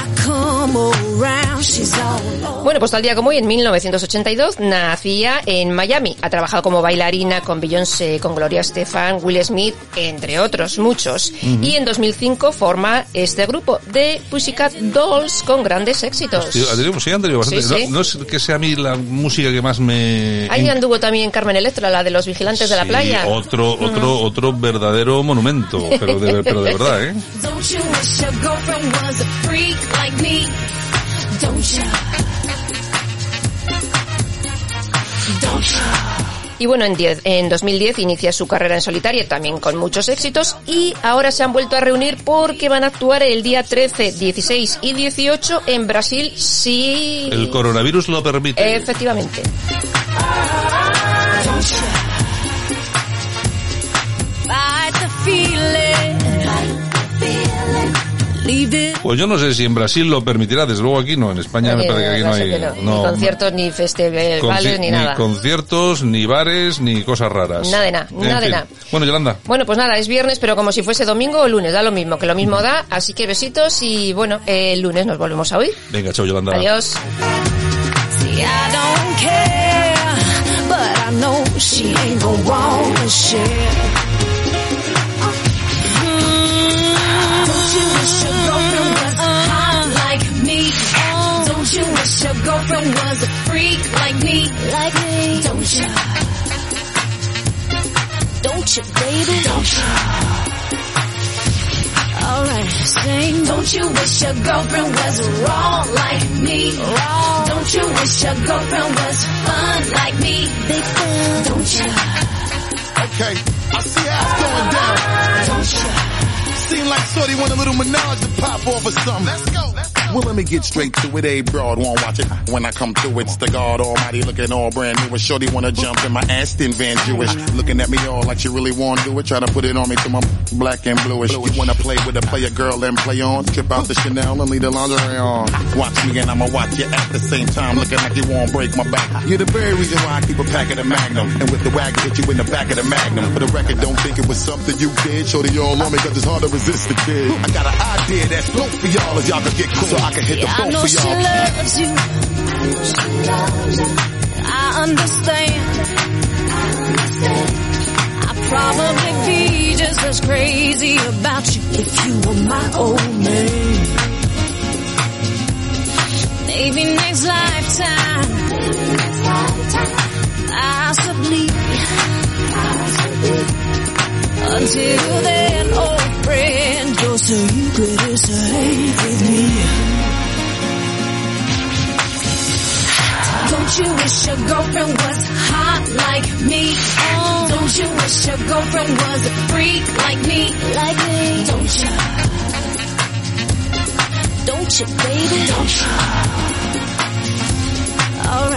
Bueno, pues tal día como hoy, en 1982, nacía en Miami. Ha trabajado como bailarina con Beyoncé, con Gloria Estefan, Will Smith, entre otros muchos. Y en 2005 forma este grupo de Pussycat Dolls con grandes éxitos. Tenido, sí, bastante. Sí, sí. No, no es que sea a mí la música que más me... Ahí anduvo también Carmen Electra, la de los vigilantes de la playa. Otro, otro, otro verdadero monumento, pero de, pero de verdad, ¿eh? Don't? Don't? Y bueno, en, 10 en 2010 inicia su carrera en solitario, también con muchos éxitos, y ahora se han vuelto a reunir porque van a actuar el día 13, 16 y 18 en Brasil, si... El coronavirus lo permite. Efectivamente. Pues yo no sé si en Brasil lo permitirá, desde luego aquí no, en España me Eh, parece que aquí no, hay... que no. no, ni conciertos, ni festivales, conci- ni nada. conciertos, ni bares, ni cosas raras. Nada de nada, En nada de nada. Bueno, Yolanda, Bueno, pues nada, es viernes, pero como si fuese domingo o lunes, da lo mismo, que lo mismo da, así que besitos y bueno, eh, el lunes nos volvemos a oír. venga, chao Yolanda. Adiós. See, I don't care, but I know she ain't gonna wanna share. Your girlfriend was a freak like me? Like me? Don't you? Don't you, baby? Don't you? Alright, sing. Don't you wish your girlfriend was raw like me? Raw. Don't you wish your girlfriend was fun like me? Big fan. Don't you? Okay, I see how it's going down. Don't you? Seem like Shorty want a little menage to pop off or something. Let's go, let's go. Well, let me get straight to it. A broad won't watch it. When I come through, it's the God Almighty looking all brand new. And Shorty wanna jump in my Aston Van Jewish. Looking at me all like she really wanna do it. Try to put it on me till my black and bluish. You wanna play with a player girl and play on. Trip out the Chanel and leave the lingerie on. Watch me and I'ma watch you at the same time. Looking like you won't break my back. You're the very reason why I keep a pack of the Magnum. And with the wagon, hit you in the back of the Magnum. For the record, don't think it was something you did. Shorty all on me cause it's hard to resist the kid. I got an idea that's dope for y'all as y'all can get cool. So I can hit the Yeah, I boat know for she y'all. loves you. I understand. I probably be just just as crazy about you if you were my old man. Maybe next lifetime, possibly. Until then, old friend, just so you could say with me. Don't you wish your girlfriend was hot like me? Don't you wish your girlfriend was a freak like me? Like me? Don't you? Don't you, baby? Don't you?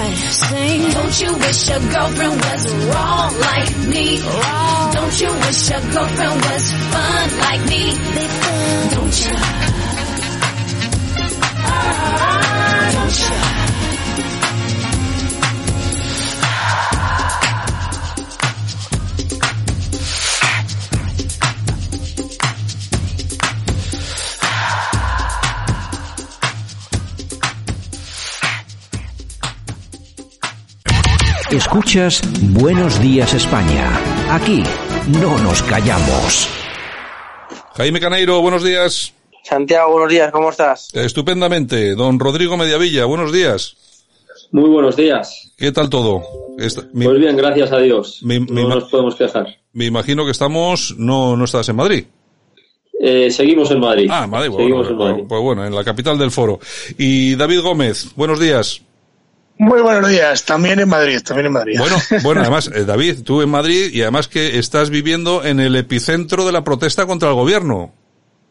Don't you wish your girlfriend was raw like me? Raw. Don't you wish your girlfriend was fun like me? Don't you? Ah, don't you? Escuchas Buenos Días España. Aquí no nos callamos. Jaime Caneiro, buenos días. Santiago, buenos días, ¿cómo estás? Estupendamente. Don Rodrigo Mediavilla, buenos días. Muy buenos días. ¿Qué tal todo? Esta- mi- Pues bien, gracias a Dios. No nos podemos quejar. me imagino que estamos, no, no estás en Madrid. Eh, seguimos en Madrid. Ah, Madrid, bueno, Seguimos en pues- Madrid. pues bueno, en la capital del foro. Y David Gómez, buenos días. Muy buenos días, también en Madrid, también en Madrid. Bueno, *laughs* bueno, además, eh, David, tú en Madrid y además que estás viviendo en el epicentro de la protesta contra el gobierno.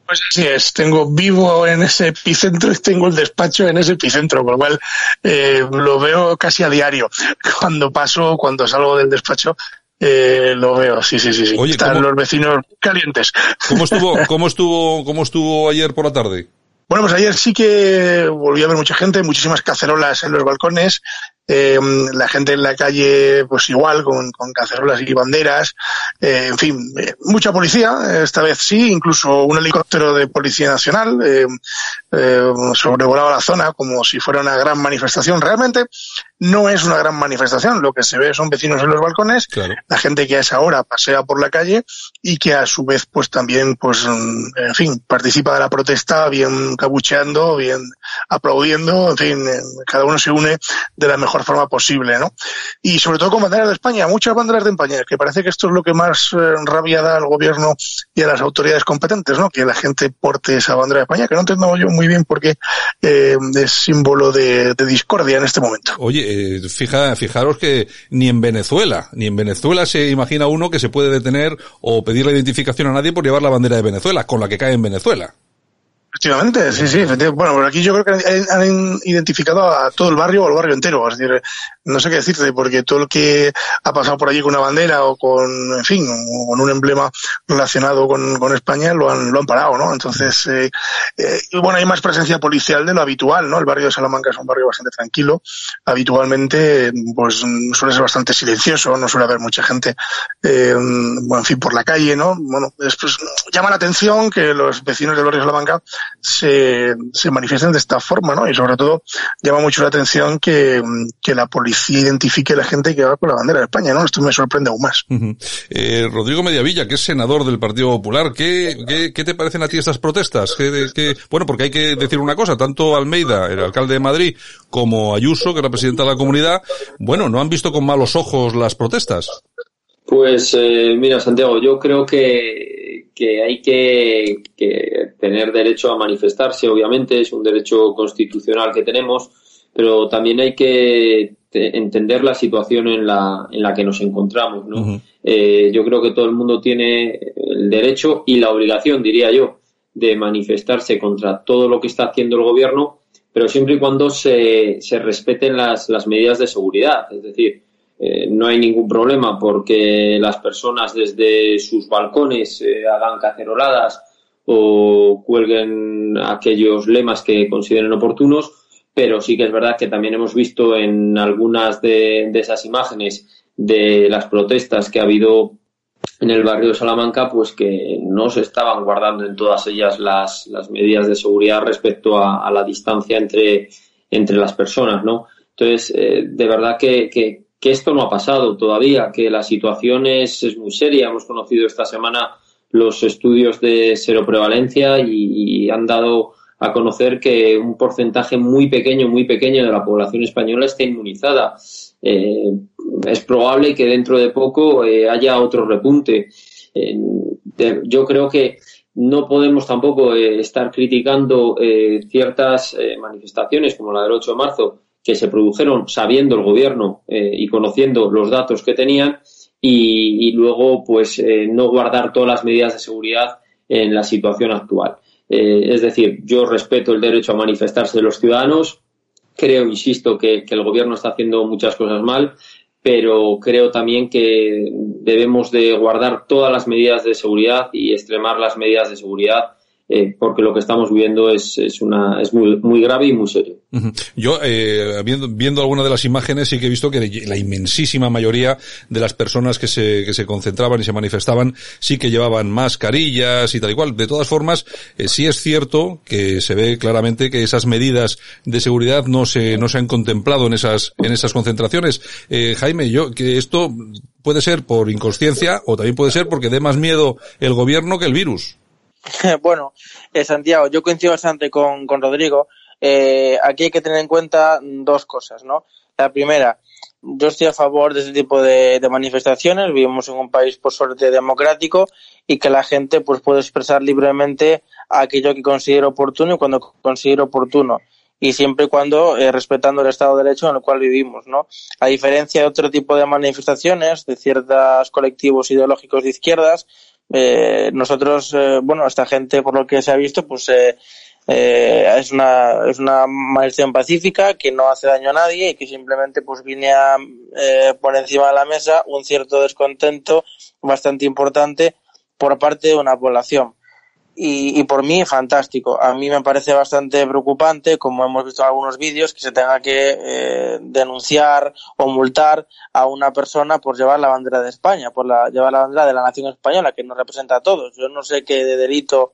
Pues así es, tengo vivo en ese epicentro y tengo el despacho en ese epicentro, con lo cual eh, lo veo casi a diario. *laughs* Cuando paso, cuando salgo del despacho, eh, lo veo, sí, sí, sí, sí. Oye, Están ¿cómo- los vecinos calientes. ¿Cómo estuvo, *laughs* cómo estuvo, cómo estuvo ayer por la tarde? Bueno, pues ayer sí que volví a ver mucha gente, muchísimas cacerolas en los balcones, eh, la gente en la calle, pues igual, con, cacerolas y banderas, eh, en fin, eh, mucha policía, esta vez sí, incluso un helicóptero de Policía Nacional sobrevolaba la zona como si fuera una gran manifestación. Realmente no es una gran manifestación, lo que se ve son vecinos en los balcones, la gente que a esa hora pasea por la calle y que a su vez pues también pues mm, en fin participa de la protesta bien cabucheando bien aplaudiendo en fin eh, cada uno se une de la mejor forma posible no y sobre todo con banderas de España muchas banderas de España que parece que esto es lo que más eh, rabia da al gobierno y a las autoridades competentes no que la gente porte esa bandera de España que no entiendo yo muy bien porque eh, es símbolo de, de discordia en este momento. Oye, eh, fija, fijaros que ni en Venezuela, ni en Venezuela se imagina uno que se puede detener o pedir la identificación a nadie por llevar la bandera de Venezuela, con la que cae en Venezuela. Efectivamente, sí, sí. efectivamente. Bueno, por aquí yo creo que han, identificado a todo el barrio o el barrio entero. Es decir, no sé qué decirte, porque todo el que ha pasado por allí con una bandera o con, en fin, o con un emblema relacionado con, con España lo han, lo han parado, ¿no? Entonces, eh, eh, bueno, hay más presencia policial de lo habitual, ¿no? El barrio de Salamanca es un barrio bastante tranquilo. Habitualmente, pues suele ser bastante silencioso, no suele haber mucha gente, eh, bueno, en fin, por la calle, ¿no? Bueno, después llama la atención que los vecinos del barrio de Salamanca se, se manifiesten de esta forma, ¿no? Y sobre todo llama mucho la atención que, que la policía identifique a la gente que va con la bandera de España, ¿no? Esto me sorprende aún más. Eh, Rodrigo Mediavilla, que es senador del Partido Popular, ¿qué, qué, qué te parecen a ti estas protestas? ¿Qué, qué- bueno, porque hay que decir una cosa, tanto Almeida, el alcalde de Madrid, como Ayuso, que es la presidenta de la comunidad, bueno, no han visto con malos ojos las protestas. Pues eh, mira, Santiago, yo creo que, que hay que, que tener derecho a manifestarse, obviamente, es un derecho constitucional que tenemos, pero también hay que te- entender la situación en la, en la que nos encontramos, ¿no? Eh, yo creo que todo el mundo tiene el derecho y la obligación, diría yo, de manifestarse contra todo lo que está haciendo el gobierno, pero siempre y cuando se, se respeten las, las medidas de seguridad. Es decir, eh, no hay ningún problema porque las personas desde sus balcones eh, hagan caceroladas o cuelguen aquellos lemas que consideren oportunos, pero sí que es verdad que también hemos visto en algunas de, esas imágenes de las protestas que ha habido en el barrio de Salamanca, pues que no se estaban guardando en todas ellas las, las medidas de seguridad respecto a, la distancia entre, entre las personas, ¿no? Entonces, eh, de verdad que, que esto no ha pasado todavía, que la situación es, es muy seria. Hemos conocido esta semana los estudios de seroprevalencia y, han dado a conocer que un porcentaje muy pequeño, muy pequeño de la población española está inmunizada. Eh, es probable que dentro de poco eh, haya otro repunte. Yo creo que no podemos tampoco eh, estar criticando ciertas manifestaciones como la del 8 de marzo que se produjeron sabiendo el gobierno eh, y conociendo los datos que tenían y, luego pues eh, no guardar todas las medidas de seguridad en la situación actual. Eh, es decir, yo respeto el derecho a manifestarse de los ciudadanos, creo, insisto, que, que el gobierno está haciendo muchas cosas mal, pero creo también que debemos de guardar todas las medidas de seguridad y extremar las medidas de seguridad eh, porque lo que estamos viendo es, es, una, es muy, muy grave y muy serio. Yo, eh, viendo, viendo algunas de las imágenes, sí que he visto que la inmensísima mayoría de las personas que se, que se concentraban y se manifestaban sí que llevaban mascarillas y tal y cual. De todas formas, eh, sí es cierto que se ve claramente que esas medidas de seguridad no se, no se han contemplado en esas, en esas concentraciones. Jaime, yo, que esto puede ser por inconsciencia o también puede ser porque dé más miedo el gobierno que el virus. *laughs* bueno, eh, Santiago, yo coincido bastante con, con Rodrigo. Eh, aquí hay que tener en cuenta dos cosas, ¿no? La primera, yo estoy a favor de este tipo de, manifestaciones. Vivimos en un país, por suerte, democrático y que la gente pues puede expresar libremente aquello que considere oportuno y cuando considere oportuno y siempre y cuando eh, respetando el Estado de Derecho en el cual vivimos, ¿no? A diferencia de otro tipo de manifestaciones de ciertos colectivos ideológicos de izquierdas, eh, nosotros, eh, bueno, esta gente, por lo que se ha visto, pues eh, eh, es una es una manifestación pacífica que no hace daño a nadie y que simplemente pues viene a eh, poner encima de la mesa un cierto descontento bastante importante por parte de una población y, y por mí fantástico. A mí me parece bastante preocupante, como hemos visto en algunos vídeos, que se tenga que eh, denunciar o multar a una persona por llevar la bandera de España, por la, llevar la bandera de la nación española, que nos representa a todos. Yo no sé qué de delito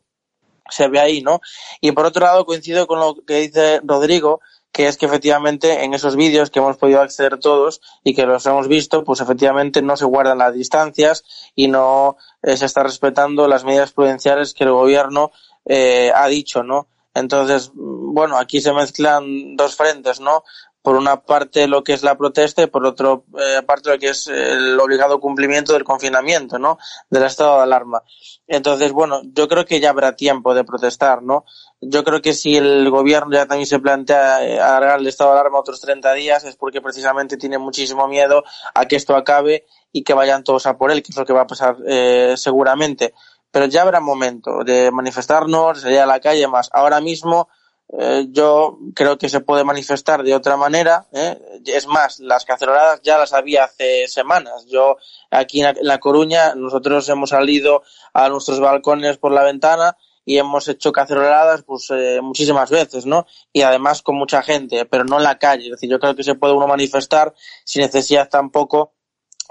se ve ahí, ¿no? Y por otro lado coincido con lo que dice Rodrigo, que es que efectivamente en esos vídeos que hemos podido acceder todos y que los hemos visto, pues efectivamente no se guardan las distancias y no eh, se está respetando las medidas prudenciales que el gobierno eh, ha dicho, ¿no? Entonces, mm, bueno, aquí se mezclan dos frentes, ¿no? Por una parte lo que es la protesta y por otra eh, parte lo que es el obligado cumplimiento del confinamiento, ¿no? Del estado de alarma. Entonces, bueno, yo creo que ya habrá tiempo de protestar, ¿no? Yo creo que si el gobierno ya también se plantea eh, alargar el estado de alarma otros 30 días es porque precisamente tiene muchísimo miedo a que esto acabe y que vayan todos a por él, que es lo que va a pasar eh, seguramente. Pero ya habrá momento de manifestarnos, de salir a la calle más. Ahora mismo eh, yo creo que se puede manifestar de otra manera. ¿eh? Es más, las caceroladas ya las había hace semanas. Yo aquí en La, Coruña, nosotros hemos salido a nuestros balcones por la ventana y hemos hecho caceroladas pues eh, muchísimas veces, ¿no? Y además con mucha gente, pero no en la calle. Es decir, yo creo que se puede uno manifestar sin necesidad tampoco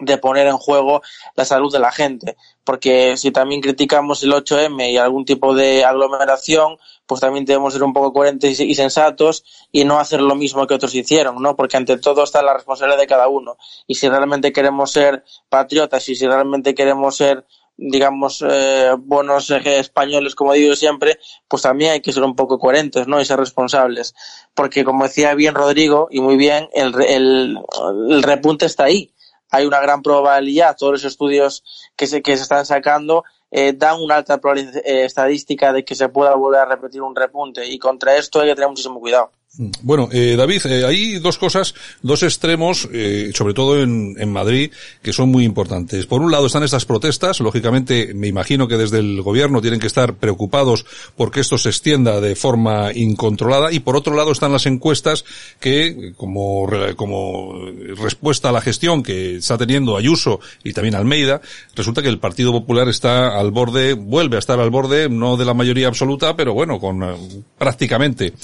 de poner en juego la salud de la gente. Porque si también criticamos el 8M y algún tipo de aglomeración, pues también debemos ser un poco coherentes y sensatos y no hacer lo mismo que otros hicieron, ¿no? Porque ante todo está la responsabilidad de cada uno. Y si realmente queremos ser patriotas y si realmente queremos ser digamos, eh, buenos eh, españoles, como digo siempre, pues también hay que ser un poco coherentes, ¿no? Y ser responsables. Porque, como decía bien Rodrigo, y muy bien, el, el, el repunte está ahí. Hay una gran probabilidad, todos los estudios que se, que se están sacando eh, dan una alta probabilidad eh, estadística de que se pueda volver a repetir un repunte. Y contra esto hay que tener muchísimo cuidado. Bueno, eh, David, eh, hay dos cosas, dos extremos, eh, sobre todo en, en Madrid, que son muy importantes. Por un lado están estas protestas, lógicamente me imagino que desde el gobierno tienen que estar preocupados porque esto se extienda de forma incontrolada y por otro lado están las encuestas que, como, como respuesta a la gestión que está teniendo Ayuso y también Almeida, resulta que el Partido Popular está al borde, vuelve a estar al borde, no de la mayoría absoluta, pero bueno, con eh, prácticamente.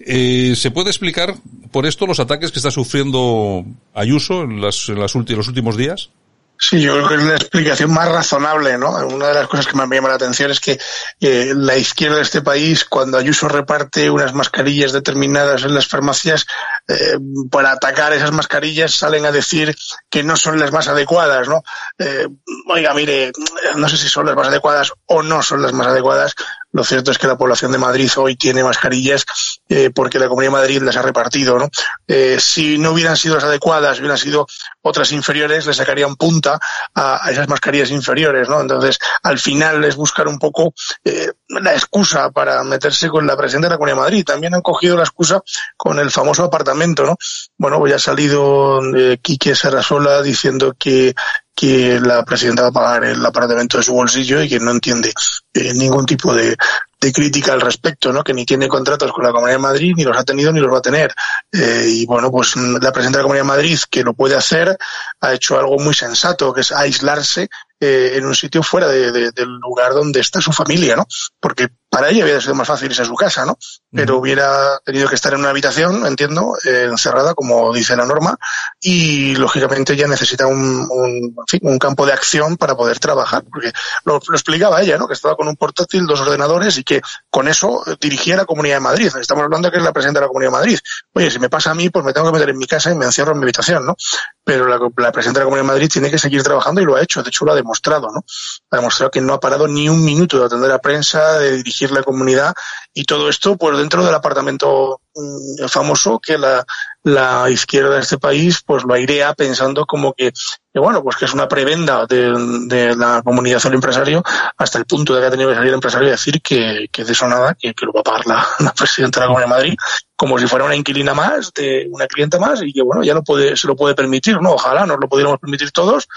Eh, ¿Se puede explicar por esto los ataques que está sufriendo Ayuso en, las, en las ulti- los últimos días? Sí, yo creo que es la explicación más razonable, ¿no? Una de las cosas que me llama la atención es que eh, la izquierda de este país, cuando Ayuso reparte unas mascarillas determinadas en las farmacias, eh, para atacar esas mascarillas salen a decir que no son las más adecuadas, ¿no? Eh, oiga, mire, no sé si son las más adecuadas o no son las más adecuadas. Lo cierto es que la población de Madrid hoy tiene mascarillas eh, porque la Comunidad de Madrid las ha repartido, ¿no? Eh, si no hubieran sido las adecuadas, hubieran sido otras inferiores, le sacarían punta a, esas mascarillas inferiores, ¿no? Entonces, al final es buscar un poco eh, la excusa para meterse con la presidenta de la Comunidad de Madrid. También han cogido la excusa con el famoso apartamento, ¿no? Bueno, pues ya ha salido eh, Quique Serrasola diciendo que que la presidenta va a pagar el apartamento de su bolsillo y que no entiende eh, ningún tipo de, de crítica al respecto, ¿no? Que ni tiene contratos con la Comunidad de Madrid, ni los ha tenido ni los va a tener. Eh, y bueno, pues la presidenta de la Comunidad de Madrid, que lo puede hacer, ha hecho algo muy sensato, que es aislarse eh, en un sitio fuera de, de, del lugar donde está su familia, ¿no? Porque para ella hubiera sido más fácil irse a su casa, ¿no? Pero hubiera tenido que estar en una habitación, entiendo, eh, encerrada, como dice la norma, y lógicamente ella necesita un, un, en fin, un campo de acción para poder trabajar, porque lo, lo, explicaba ella, ¿no? Que estaba con un portátil, dos ordenadores y que con eso dirigía la Comunidad de Madrid. Estamos hablando de que es la presidenta de la Comunidad de Madrid. Oye, si me pasa a mí, pues me tengo que meter en mi casa y me encierro en mi habitación, ¿no? Pero la, la presidenta de la Comunidad de Madrid tiene que seguir trabajando y lo ha hecho, de hecho lo ha demostrado, ¿no? Ha demostrado que no ha parado ni un minuto de atender a prensa, de dirigir la comunidad y todo esto pues dentro del apartamento mm, famoso que la, la izquierda de este país pues lo airea pensando como que, que bueno pues que es una prebenda de, de, la comunidad del empresario hasta el punto de que ha tenido que salir el empresario y decir que, que de eso nada que, que lo va a pagar la, *laughs* la presidenta de la Comunidad de Madrid como si fuera una inquilina más de una clienta más y que bueno ya lo puede se lo puede permitir no ojalá nos lo pudiéramos permitir todos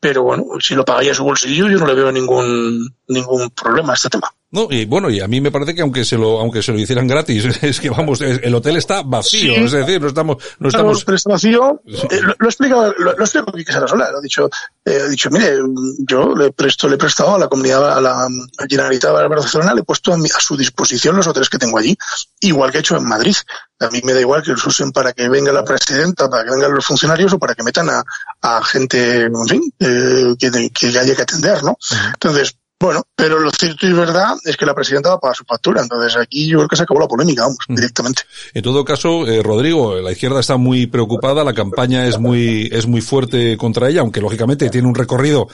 pero bueno si lo pagaría su bolsillo yo no le veo ningún ningún problema a este tema no, y bueno, y a mí me parece que aunque se lo, aunque se lo hicieran gratis, *laughs* es que vamos, el hotel está vacío, sí. es decir, no estamos, no estamos. Claro, está vacío, eh, lo, lo, he explicado, lo, lo explico Quique Sarasola, lo he dicho, eh, he dicho, mire, yo le presto, le he prestado a la comunidad, a la Generalitat Barcelona, le he puesto a, mi, a su disposición los hoteles que tengo allí, igual que he hecho en Madrid. A mí me da igual que los usen para que venga la presidenta, para que vengan los funcionarios o para que metan a, a gente, en fin, eh, que, que haya que atender, ¿no? Entonces, bueno, pero lo cierto y verdad es que la presidenta va a pagar su factura. Entonces aquí yo creo que se acabó la polémica, vamos, mm. directamente. En todo caso, eh, Rodrigo, la izquierda está muy preocupada, la campaña es muy, es muy fuerte contra ella, aunque lógicamente tiene un recorrido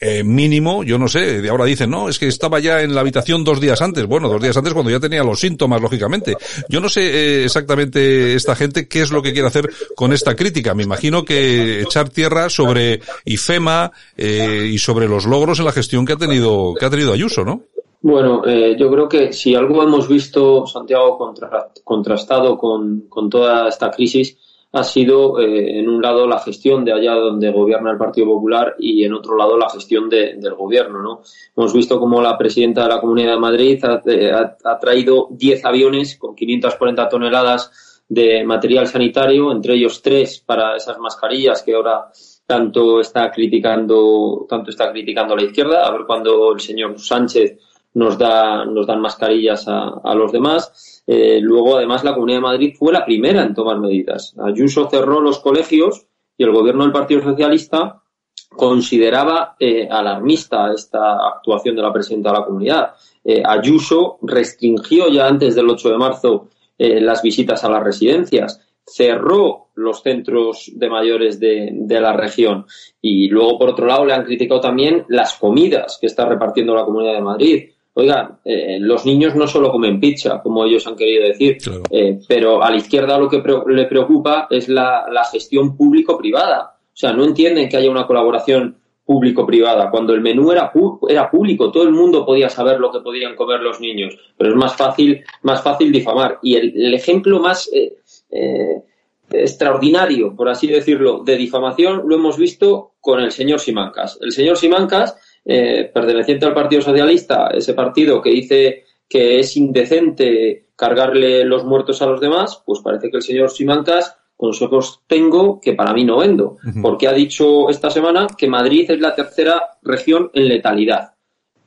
eh, mínimo. Yo no sé, de ahora dicen, no, es que estaba ya en la habitación dos días antes. Bueno, dos días antes cuando ya tenía los síntomas, lógicamente. Yo no sé eh, exactamente esta gente qué es lo que quiere hacer con esta crítica. Me imagino que echar tierra sobre IFEMA eh, y sobre los logros en la gestión que ha tenido que ha tenido Ayuso, ¿no? Bueno, eh, yo creo que si algo hemos visto, Santiago, contra, contrastado con, toda esta crisis, ha sido, eh, en un lado, la gestión de allá donde gobierna el Partido Popular y, en otro lado, la gestión de, del gobierno. ¿no? Hemos visto cómo la presidenta de la Comunidad de Madrid ha, eh, ha traído 10 aviones con 540 toneladas de material sanitario, entre ellos tres para esas mascarillas que ahora tanto está criticando, tanto está criticando a la izquierda, a ver cuando el señor Sánchez nos da, nos dan mascarillas a, los demás. Eh, luego, además, la Comunidad de Madrid fue la primera en tomar medidas. Ayuso cerró los colegios y el gobierno del Partido Socialista consideraba eh, alarmista esta actuación de la presidenta de la comunidad. Eh, Ayuso restringió ya antes del 8 de marzo las visitas a las residencias cerró los centros de mayores de, de, la región. Y luego, por otro lado, le han criticado también las comidas que está repartiendo la Comunidad de Madrid. Oigan, eh, los niños no solo comen pizza, como ellos han querido decir, claro. eh, pero a la izquierda lo que pre le preocupa es la, la gestión público-privada. O sea, no entienden que haya una colaboración público-privada. Cuando el menú era, era público, todo el mundo podía saber lo que podían comer los niños, pero es más fácil, más fácil difamar. Y el, el ejemplo más eh, eh, extraordinario, por así decirlo, de difamación lo hemos visto con el señor Simancas. El señor Simancas, eh, perteneciente al Partido Socialista, ese partido que dice que es indecente cargarle los muertos a los demás, pues parece que el señor Simancas consejos tengo que para mí no vendo, uh -huh. porque ha dicho esta semana que Madrid es la tercera región en letalidad.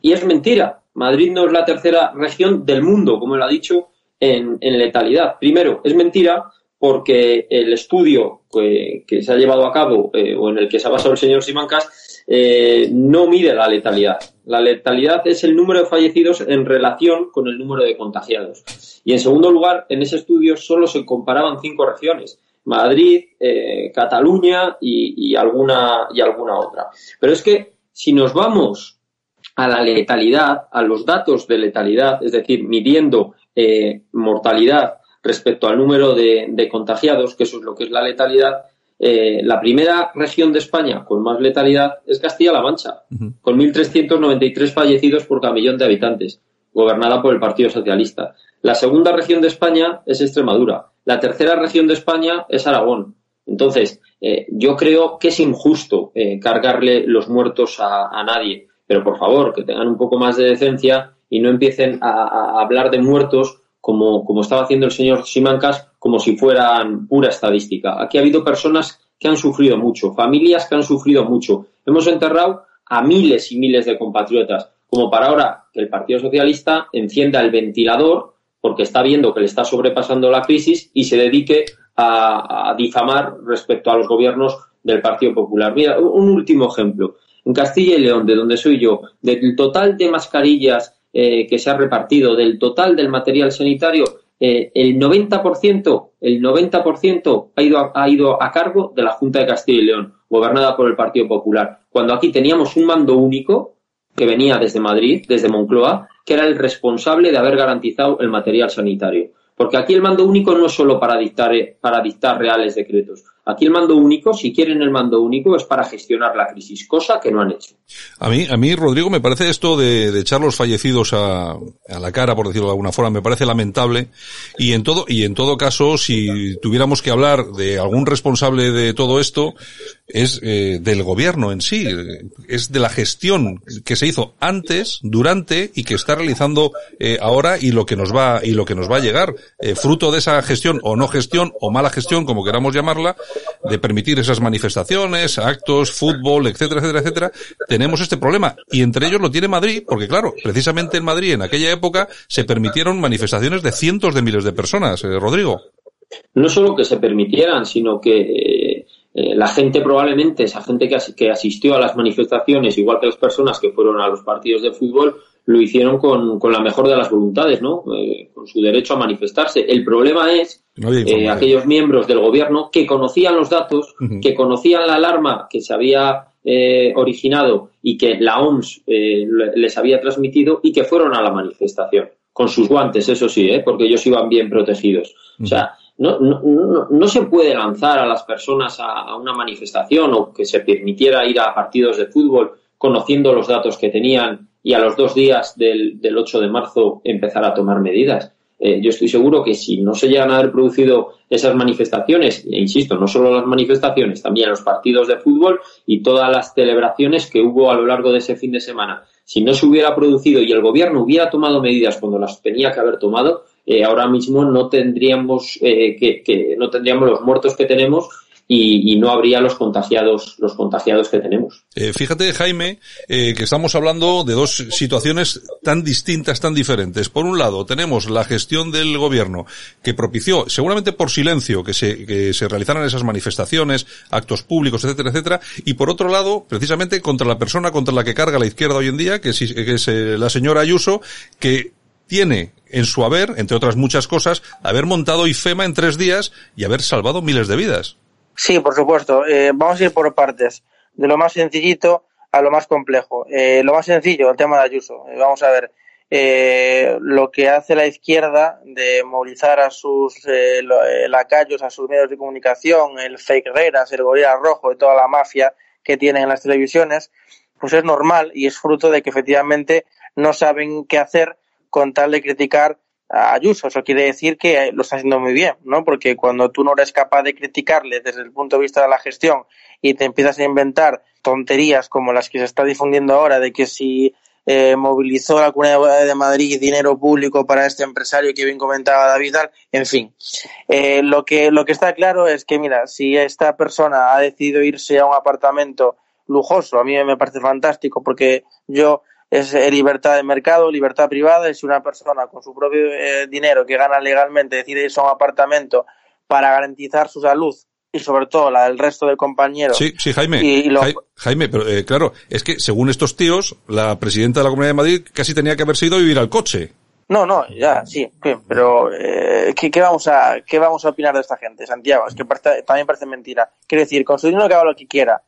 Y es mentira. Madrid no es la tercera región del mundo, como él ha dicho, en, letalidad. Primero, es mentira porque el estudio que, que se ha llevado a cabo eh, o en el que se ha basado el señor Simancas eh, no mide la letalidad. La letalidad es el número de fallecidos en relación con el número de contagiados. Y en segundo lugar, en ese estudio solo se comparaban cinco regiones. Madrid, eh, Cataluña y, alguna, y alguna otra. Pero es que si nos vamos a la letalidad, a los datos de letalidad, es decir, midiendo eh, mortalidad respecto al número de, contagiados, que eso es lo que es la letalidad, eh, la primera región de España con más letalidad es Castilla-La Mancha, con 1.393 fallecidos por cada millón de habitantes, gobernada por el Partido Socialista. La segunda región de España es Extremadura. La tercera región de España es Aragón. Entonces, eh, yo creo que es injusto eh, cargarle los muertos a, nadie, pero por favor, que tengan un poco más de decencia y no empiecen a, hablar de muertos como, como estaba haciendo el señor Simancas, como si fueran pura estadística. Aquí ha habido personas que han sufrido mucho, familias que han sufrido mucho. Hemos enterrado a miles y miles de compatriotas, como para ahora que el Partido Socialista encienda el ventilador porque está viendo que le está sobrepasando la crisis y se dedique a, difamar respecto a los gobiernos del Partido Popular. Mira, un último ejemplo. En Castilla y León, de donde soy yo, del total de mascarillas eh, que se ha repartido, del total del material sanitario, eh, el 90%, el 90% ha ido, ha ido a cargo de la Junta de Castilla y León, gobernada por el Partido Popular. Cuando aquí teníamos un mando único que venía desde Madrid, desde Moncloa, que era el responsable de haber garantizado el material sanitario. Porque aquí el mando único no es solo para dictar, para dictar reales decretos. Aquí el mando único, si quieren el mando único, es para gestionar la crisis, cosa que no han hecho. A mí, a mí, Rodrigo, me parece esto de, echar los fallecidos a, a, la cara, por decirlo de alguna forma, me parece lamentable. Y en todo, y en todo caso, si tuviéramos que hablar de algún responsable de todo esto, es eh, del gobierno en sí, es de la gestión que se hizo antes, durante y que está realizando eh, ahora y lo que nos va y lo que nos va a llegar, eh, fruto de esa gestión o no gestión o mala gestión, como queramos llamarla, de permitir esas manifestaciones, actos, fútbol, etcétera, etcétera, etcétera, tenemos este problema y entre ellos lo tiene Madrid, porque claro, precisamente en Madrid en aquella época se permitieron manifestaciones de cientos de miles de personas, Rodrigo. No solo que se permitieran, sino que eh, la gente probablemente, esa gente que, asistió a las manifestaciones, igual que las personas que fueron a los partidos de fútbol, lo hicieron con, la mejor de las voluntades, ¿no? Eh, con su derecho a manifestarse. El problema es eh, aquellos miembros del gobierno que conocían los datos, que conocían la alarma que se había originado y que la OMS les había transmitido y que fueron a la manifestación. Con sus guantes, eso sí, porque ellos iban bien protegidos. O sea, no, no, no, se puede lanzar a las personas a, una manifestación o que se permitiera ir a partidos de fútbol conociendo los datos que tenían y a los dos días del, del 8 de marzo empezar a tomar medidas. Eh, yo estoy seguro que si no se llegan a haber producido esas manifestaciones, e insisto, no solo las manifestaciones, también los partidos de fútbol y todas las celebraciones que hubo a lo largo de ese fin de semana, si no se hubiera producido y el gobierno hubiera tomado medidas cuando las tenía que haber tomado, eh, ahora mismo no tendríamos eh, que, no tendríamos los muertos que tenemos y, no habría los contagiados los contagiados que tenemos. Eh, fíjate Jaime que estamos hablando de dos situaciones tan distintas, tan diferentes. Por un lado tenemos la gestión del gobierno que propició, seguramente por silencio, que se que se realizaran esas manifestaciones, actos públicos, etcétera, etcétera. Y por otro lado, precisamente contra la persona contra la que carga la izquierda hoy en día, que es, que es la señora Ayuso, que tiene en su haber, entre otras muchas cosas, haber montado IFEMA en tres días y haber salvado miles de vidas. Sí, por supuesto. Eh, vamos a ir por partes. De lo más sencillito a lo más complejo. Eh, lo más sencillo, el tema de Ayuso. Eh, vamos a ver. lo que hace la izquierda de movilizar a sus lacayos, a sus medios de comunicación, el fake reras, el gorila rojo y toda la mafia que tienen en las televisiones, pues es normal y es fruto de que efectivamente no saben qué hacer con tal de criticar a Ayuso. Eso quiere decir que lo está haciendo muy bien, ¿no? Porque cuando tú no eres capaz de criticarle desde el punto de vista de la gestión y te empiezas a inventar tonterías como las que se está difundiendo ahora de que si eh, movilizó la Comunidad de Madrid dinero público para este empresario que bien comentaba David, en fin. Eh, lo, que, lo que está claro es que, mira, si esta persona ha decidido irse a un apartamento lujoso, a mí me parece fantástico porque yo es eh, libertad de mercado, libertad privada, y si una persona con su propio eh, dinero que gana legalmente decide irse a un apartamento para garantizar su salud y sobre todo la del resto de compañeros. Sí, sí, Jaime. Y Jaime, pero eh, claro, es que según estos tíos, la presidenta de la Comunidad de Madrid casi tenía que haber sido vivir al coche. No, no, ya, sí, pero eh, ¿qué, qué vamos a, ¿qué vamos a opinar de esta gente, Santiago? Es que parece- también parece mentira. Quiero decir, con su dinero que haga lo que quiera.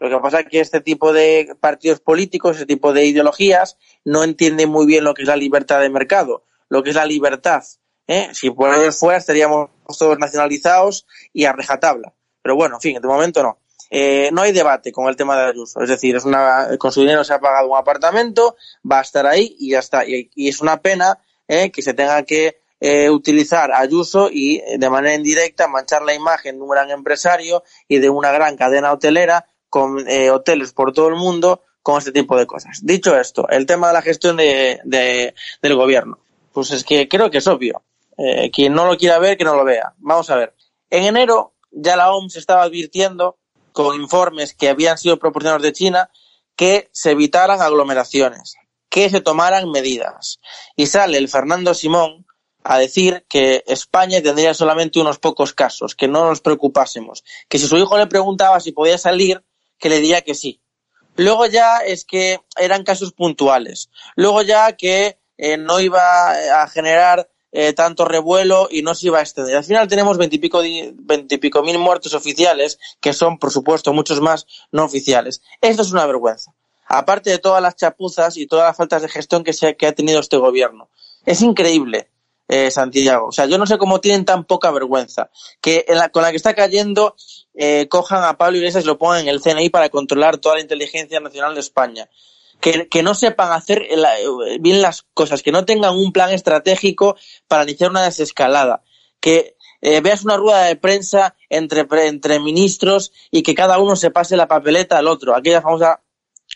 Lo que pasa es que este tipo de partidos políticos, este tipo de ideologías, no entienden muy bien lo que es la libertad de mercado, lo que es la libertad. ¿eh? Si por ellos fuera, estaríamos todos nacionalizados y a rejatabla. Pero bueno, en fin, de momento no. Eh, no hay debate con el tema de Ayuso. Es decir, es una, con su dinero se ha pagado un apartamento, va a estar ahí y ya está. Y, y es una pena eh, que se tenga que eh, utilizar Ayuso y eh, de manera indirecta manchar la imagen de un gran empresario y de una gran cadena hotelera con eh, hoteles por todo el mundo con este tipo de cosas. Dicho esto, el tema de la gestión de, de- del gobierno. Pues es que creo que es obvio. Eh, quien no lo quiera ver, que no lo vea. Vamos a ver. En enero ya la OMS estaba advirtiendo con informes que habían sido proporcionados de China que se evitaran aglomeraciones, que se tomaran medidas. Y sale el Fernando Simón a decir que España tendría solamente unos pocos casos, que no nos preocupásemos, que si su hijo le preguntaba si podía salir, que le diría que sí. Luego ya es que eran casos puntuales. Luego ya que eh, no iba a generar eh, tanto revuelo y no se iba a extender. Al final tenemos veintipico, veintipico mil muertos oficiales, que son, por supuesto, muchos más no oficiales. Esto es una vergüenza. Aparte de todas las chapuzas y todas las faltas de gestión que, se, que ha tenido este gobierno. Es increíble, eh, Santiago. O sea, yo no sé cómo tienen tan poca vergüenza. Que en la- con la que está cayendo, eh, cojan a Pablo Iglesias y lo pongan en el CNI para controlar toda la inteligencia nacional de España. Que, que no sepan hacer eh, bien las cosas, que no tengan un plan estratégico para iniciar una desescalada. Que eh, veas una rueda de prensa entre, entre ministros y que cada uno se pase la papeleta al otro. Aquella famosa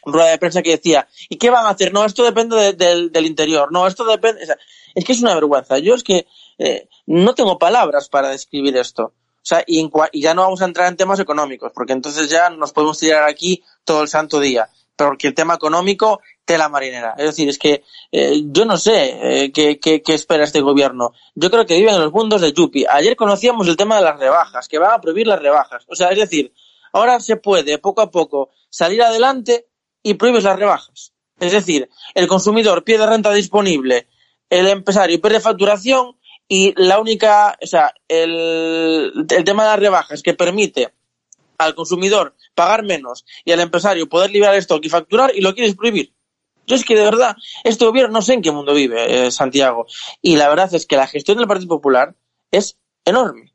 rueda de prensa que decía, ¿y qué van a hacer? No, esto depende de- del, del interior. No, esto depende... o sea, es que es una vergüenza. Yo es que eh, no tengo palabras para describir esto. O sea, y, ya no vamos a entrar en temas económicos, porque entonces ya nos podemos tirar aquí todo el santo día. Porque el tema económico, tela marinera. Es decir, es que eh, yo no sé eh, qué, qué- qué espera este gobierno. Yo creo que viven en los mundos de Yupi. Ayer conocíamos el tema de las rebajas, que van a prohibir las rebajas. O sea, es decir, ahora se puede poco a poco salir adelante y prohíbes las rebajas. Es decir, el consumidor pierde renta disponible, el empresario pierde facturación y la única, o sea, el, el tema de las rebajas que permite al consumidor pagar menos y al empresario poder liberar stock y facturar y lo quieres prohibir. Yo es que de verdad, este gobierno no sé en qué mundo vive, eh, Santiago. Y la verdad es que la gestión del Partido Popular es enorme.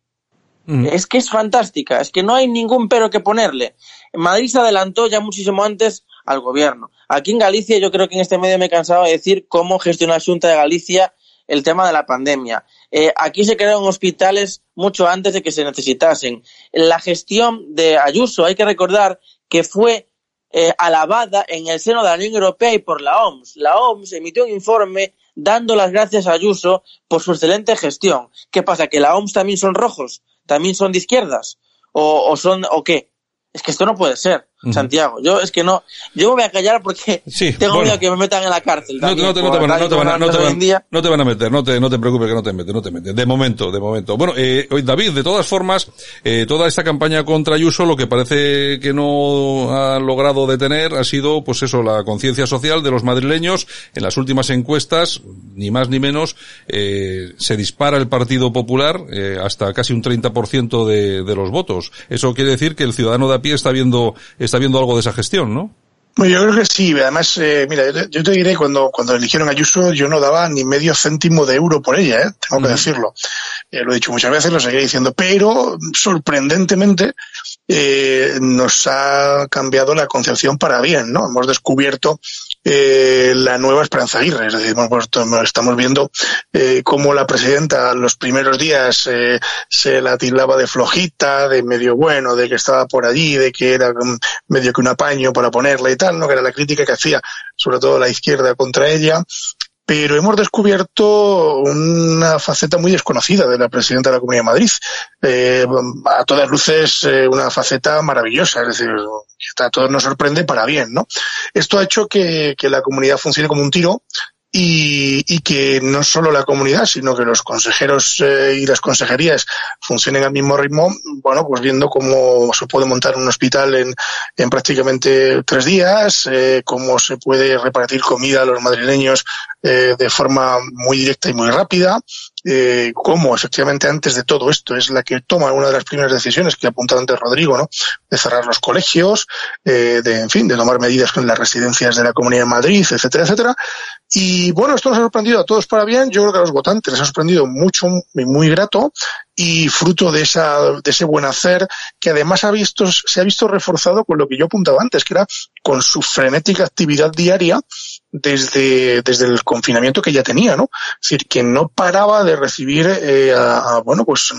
Es que es fantástica, es que no hay ningún pero que ponerle. Madrid se adelantó ya muchísimo antes al gobierno. Aquí en Galicia yo creo que en este medio me he cansado de decir cómo gestionó la Junta de Galicia el tema de la pandemia. Eh, aquí se crearon hospitales mucho antes de que se necesitasen. La gestión de Ayuso, hay que recordar que fue eh, alabada en el seno de la Unión Europea y por la OMS. La OMS emitió un informe dando las gracias a Ayuso por su excelente gestión. ¿Qué pasa? ¿Que la OMS también son rojos? ¿También son de izquierdas? ¿O, o son, o qué? Es que esto no puede ser, Santiago. Yo es que no, yo me voy a callar porque *laughs* tengo bueno. miedo que me metan en la cárcel. No, te, no, por te van, a- tal no, te y van, a- como no, te las cosas hoy van- en día. no te van a meter, no te, no te preocupes que no te meten, no te meten. De momento, de momento. Bueno, eh, hoy, David, de todas formas, eh, toda esta campaña contra Ayuso lo que parece que no ha logrado detener ha sido, pues eso, la conciencia social de los madrileños. En las últimas encuestas, ni más ni menos, eh, se dispara el Partido Popular eh, hasta casi un 30% de, de los votos. Eso quiere decir que el ciudadano de a pie está viendo, está viendo algo de esa gestión, ¿no? Bueno, yo creo que sí. Además, eh, mira, yo te, yo te diré, cuando, cuando eligieron a Ayuso, yo no daba ni medio céntimo de euro por ella, ¿eh? tengo que decirlo. Eh, lo he dicho muchas veces, lo seguiré diciendo, pero sorprendentemente eh, nos ha cambiado la concepción para bien, ¿no? Hemos descubierto eh, la nueva Esperanza Aguirre, es decir, puesto- estamos viendo eh, cómo la presidenta los primeros días eh, se la tildaba de flojita, de medio bueno, de que estaba por allí, de que era mm, medio que un apaño para ponerla y tal, ¿no? Que era la crítica que hacía sobre todo la izquierda contra ella. Pero hemos descubierto una faceta muy desconocida de la presidenta de la Comunidad de Madrid. Eh, a todas luces, eh, una faceta maravillosa, es decir, a todos nos sorprende para bien, ¿no? Esto ha hecho que, que la comunidad funcione como un tiro y, y que no solo la comunidad, sino que los consejeros eh, y las consejerías funcionen al mismo ritmo, bueno, pues viendo cómo se puede montar un hospital en, en prácticamente tres días, cómo se puede repartir comida a los madrileños eh, de forma muy directa y muy rápida, eh, cómo efectivamente antes de todo esto es la que toma una de las primeras decisiones que ha apuntado antes Rodrigo, ¿no? De cerrar los colegios, eh, de, en fin, de tomar medidas con las residencias de la Comunidad de Madrid, etcétera, etcétera. Y bueno, esto nos ha sorprendido a todos para bien. Yo creo que a los votantes les ha sorprendido mucho y muy grato y fruto de esa, de ese buen hacer que además ha visto, se ha visto reforzado con lo que yo apuntaba antes, que era con su frenética actividad diaria desde, desde el confinamiento que ya tenía, ¿no? Es decir, que no paraba de recibir eh, a, bueno, pues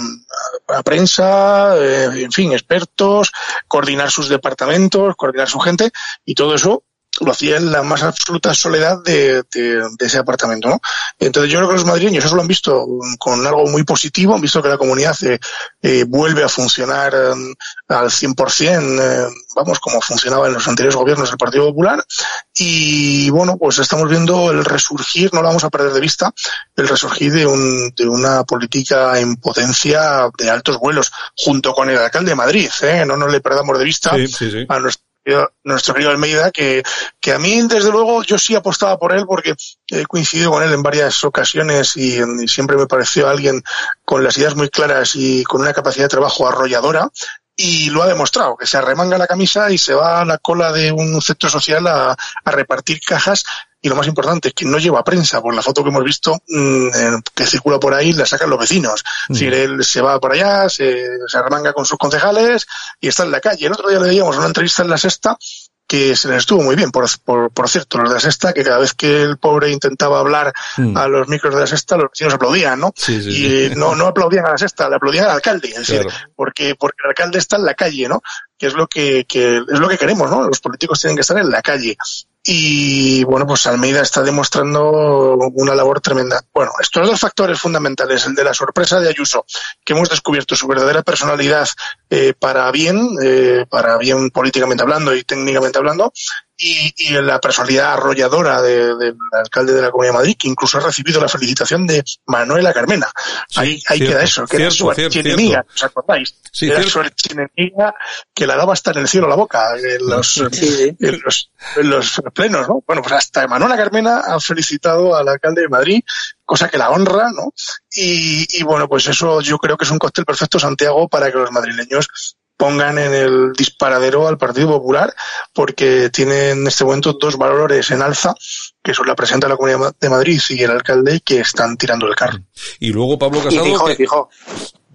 a, a prensa, eh, en fin, expertos, coordinar sus departamentos, coordinar su gente y todo eso lo hacía en la más absoluta soledad de, de, de, ese apartamento, ¿no? Entonces yo creo que los madrileños eso lo han visto con algo muy positivo, han visto que la comunidad eh, eh, vuelve a funcionar eh, al 100%, vamos, como funcionaba en los anteriores gobiernos del Partido Popular, y bueno, pues estamos viendo el resurgir, no lo vamos a perder de vista, el resurgir de, un, de una política en potencia de altos vuelos, junto con el alcalde de Madrid, ¿eh? no nos le perdamos de vista sí, sí, sí. a nuestro nuestro querido Almeida, que, que a mí, desde luego, yo sí apostaba por él porque he coincidido con él en varias ocasiones y, y, siempre me pareció alguien con las ideas muy claras y con una capacidad de trabajo arrolladora. Y lo ha demostrado, que se arremanga la camisa y se va a la cola de un centro social a, a repartir cajas y lo más importante es que no lleva prensa, por la foto que hemos visto mmm, que circula por ahí la sacan los vecinos. Mm. Decir, él se va por allá, se, se arremanga con sus concejales y está en la calle. El otro día le veíamos una entrevista en la sexta que se les estuvo muy bien, por, por, por, cierto, los de la sexta, que cada vez que el pobre intentaba hablar mm. a los micros de la sexta, los vecinos aplaudían, ¿no? Sí, sí, y sí. no, no aplaudían a la sexta, le aplaudían al alcalde, es decir, porque, porque el alcalde está en la calle, ¿no? Que es lo que, que es lo que queremos, ¿no? Los políticos tienen que estar en la calle. Y bueno, pues Almeida está demostrando una labor tremenda. Bueno, estos dos factores fundamentales, el de la sorpresa de Ayuso, que hemos descubierto su verdadera personalidad eh, para bien, eh, para bien políticamente hablando y técnicamente hablando, y, y la personalidad arrolladora del de, de alcalde de la Comunidad de Madrid, que incluso ha recibido la felicitación de Manuela Carmena. Sí, ahí ahí cierto, queda eso, que era su cierto, cierto, archienemiga, cierto. ¿os acordáis? Sí, era cierto. su archienemiga que la daba hasta en el cielo la boca, en los, en los, en los plenos, ¿no? Bueno, pues hasta Manuela Carmena ha felicitado al alcalde de Madrid, cosa que la honra, ¿no? Y, y bueno, pues eso yo creo que es un cóctel perfecto, Santiago, para que los madrileños pongan en el disparadero al Partido Popular porque tiene en este momento dos valores en alza que son la presidenta de la Comunidad de Madrid y el alcalde que están tirando el carro. Y luego Pablo Casado. Y fijo, que- y fijo.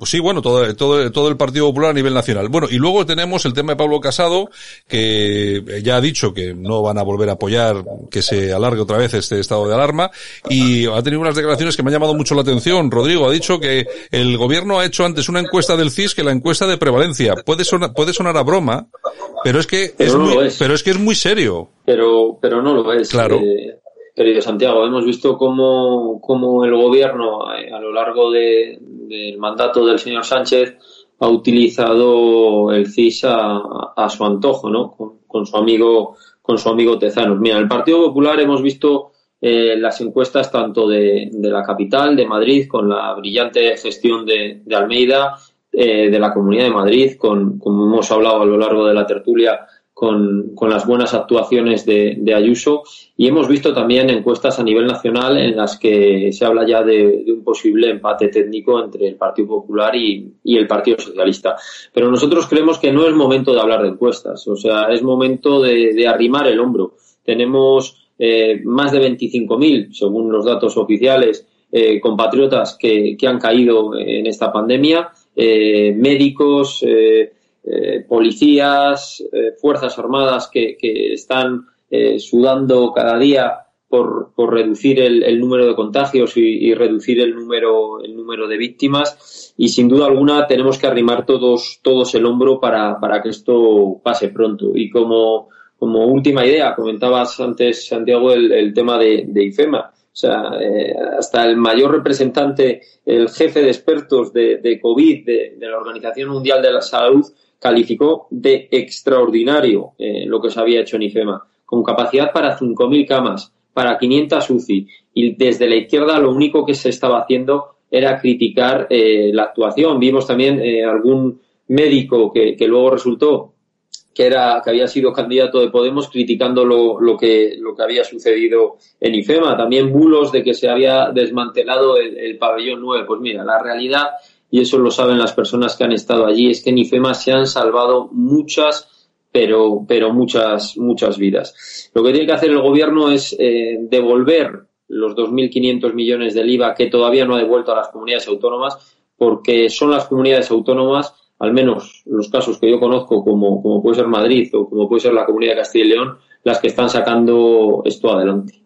Pues sí, bueno, todo, todo, todo el Partido Popular a nivel nacional. Bueno, y luego tenemos el tema de Pablo Casado, que ya ha dicho que no van a volver a apoyar que se alargue otra vez este estado de alarma, y ha tenido unas declaraciones que me han llamado mucho la atención. Rodrigo ha dicho que el gobierno ha hecho antes una encuesta del CIS que la encuesta de prevalencia. Puede sonar, puede sonar a broma, pero es que Pero es no muy, es. pero es que es muy serio. pero, pero no lo es. Claro. eh, querido Santiago, hemos visto cómo, cómo el gobierno eh, a lo largo de- del mandato del señor Sánchez ha utilizado el CIS a, su antojo, ¿no? Con, con su amigo, con su amigo Tezanos. Mira, el Partido Popular hemos visto eh, las encuestas tanto de, de la capital, de Madrid, con la brillante gestión de, de Almeida, eh, de la Comunidad de Madrid, con, como hemos hablado a lo largo de la tertulia, con, con las buenas actuaciones de, de Ayuso y hemos visto también encuestas a nivel nacional en las que se habla ya de, de un posible empate técnico entre el Partido Popular y, y, el Partido Socialista. Pero nosotros creemos que no es momento de hablar de encuestas, o sea, es momento de, de arrimar el hombro. Tenemos eh, más de 25.000, según los datos oficiales, eh, compatriotas que, que, han caído en esta pandemia, eh, médicos, eh, eh, policías, eh, fuerzas armadas que, están eh, sudando cada día por, por reducir el, número de contagios y, reducir el número, el número de víctimas. Y sin duda alguna tenemos que arrimar todos, todos el hombro para, para que esto pase pronto. Y como, como última idea, comentabas antes, Santiago, el, tema de, de, IFEMA. O sea, hasta el mayor representante, el jefe de expertos de, COVID de la Organización Mundial de la Salud, calificó de extraordinario eh, lo que se había hecho en IFEMA, con capacidad para 5.000 camas, para 500 UCI. Y desde la izquierda lo único que se estaba haciendo era criticar eh, la actuación. Vimos también eh, algún médico que, luego resultó que era que había sido candidato de Podemos criticando lo, lo, que lo que había sucedido en IFEMA también bulos de que se había desmantelado el, el, pabellón 9 pues mira la realidad y eso lo saben las personas que han estado allí es que en IFEMA se han salvado muchas pero pero muchas muchas vidas lo que tiene que hacer el gobierno es eh, devolver los 2.500 millones del IVA que todavía no ha devuelto a las comunidades autónomas porque son las comunidades autónomas al menos los casos que yo conozco, como, como puede ser Madrid o como puede ser la Comunidad de Castilla y León, las que están sacando esto adelante,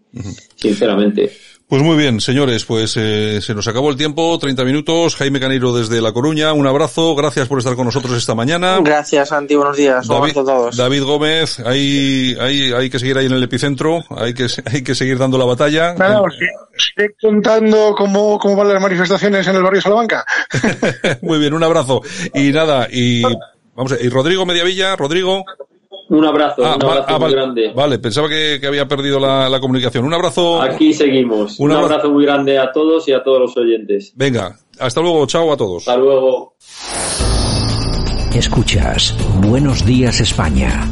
sinceramente. Pues muy bien, señores, pues eh, se nos acabó el tiempo, 30 minutos. Jaime Caneiro desde La Coruña, un abrazo, gracias por estar con nosotros esta mañana. Gracias, Santi, buenos días. David, a todos. David Gómez, hay, hay, hay que seguir ahí en el epicentro, hay que, hay que seguir dando la batalla. Nada, os iré contando cómo, cómo van las manifestaciones en el barrio Salamanca. *laughs* muy bien, un abrazo. Y nada, y vamos, a, y Rodrigo Mediavilla, Rodrigo. Un abrazo, ah, un abrazo ah, muy vale, grande. Vale, pensaba que, que había perdido la, la, comunicación. Un abrazo. Aquí seguimos. Un, un abrazo. abrazo muy grande a todos y a todos los oyentes. Venga, hasta luego, chao a todos. Hasta luego. Escuchas Buenos Días España.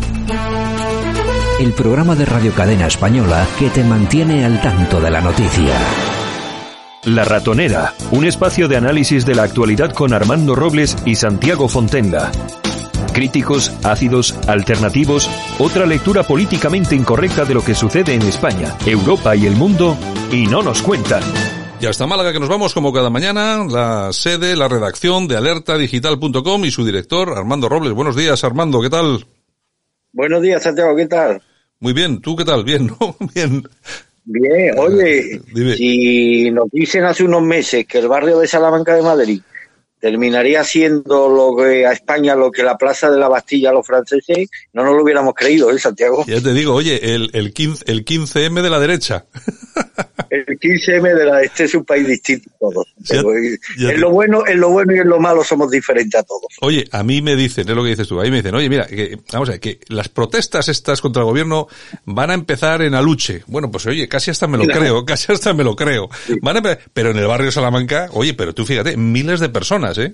El programa de Radio Cadena Española que te mantiene al tanto de la noticia. La Ratonera, un espacio de análisis de la actualidad con Armando Robles y Santiago Fontenga críticos, ácidos, alternativos, otra lectura políticamente incorrecta de lo que sucede en España, Europa y el mundo, y no nos cuentan. Y hasta Málaga que nos vamos como cada mañana, la sede, la redacción de alertadigital.com y su director Armando Robles. Buenos días Armando, ¿qué tal? Buenos días Santiago, ¿qué tal? Muy bien, ¿tú qué tal? Bien, ¿no? *laughs* Bien. Bien, oye, Dime. si nos dicen hace unos meses que el barrio de Salamanca de Madrid terminaría siendo lo que a España lo que la Plaza de la Bastilla a los franceses, no nos lo hubiéramos creído, ¿eh, Santiago? Ya te digo, oye, el, el, 15, el 15M de la derecha. *laughs* El 15M de la este es un país distinto a todos. Ya, ya en, lo bueno, en lo bueno y en lo malo somos diferentes a todos. Oye, a mí me dicen, es lo que dices tú, a mí me dicen, oye, mira, que, vamos a ver, que las protestas estas contra el gobierno van a empezar en Aluche. Bueno, pues oye, casi hasta me lo creo, casi hasta me lo creo. Van a empezar, pero en el barrio Salamanca, oye, pero tú fíjate, miles de personas, ¿eh?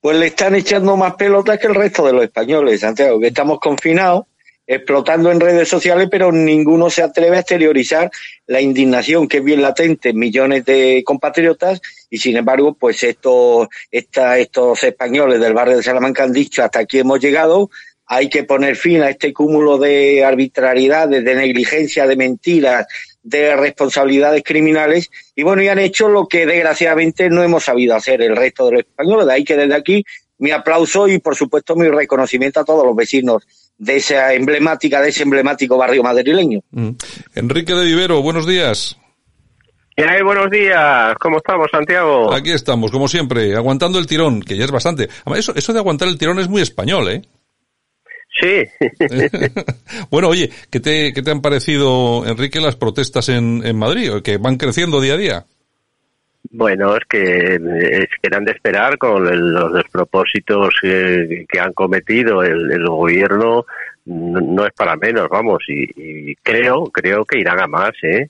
Pues le están echando más pelotas que el resto de los españoles, Santiago, que estamos confinados explotando en redes sociales, pero ninguno se atreve a exteriorizar la indignación que es bien latente en millones de compatriotas y sin embargo, pues estos, esta, estos españoles del barrio de Salamanca han dicho hasta aquí hemos llegado, hay que poner fin a este cúmulo de arbitrariedades, de negligencia, de mentiras, de responsabilidades criminales y bueno, y han hecho lo que desgraciadamente no hemos sabido hacer el resto de los españoles. De ahí que desde aquí mi aplauso y por supuesto mi reconocimiento a todos los vecinos de esa emblemática, de ese emblemático barrio madrileño. Mm. Enrique de Vivero, buenos días. Hey, buenos días, ¿cómo estamos, Santiago? Aquí estamos, como siempre, aguantando el tirón, que ya es bastante. Eso, eso de aguantar el tirón es muy español, ¿eh? Sí. *laughs* bueno, oye, ¿qué te, ¿qué te han parecido, Enrique, las protestas en, en Madrid, que van creciendo día a día? Bueno, es que, es que eran de esperar con el, los despropósitos que, que han cometido el, el gobierno, no, no, es para menos, vamos, y, y, creo, creo que irán a más, ¿eh?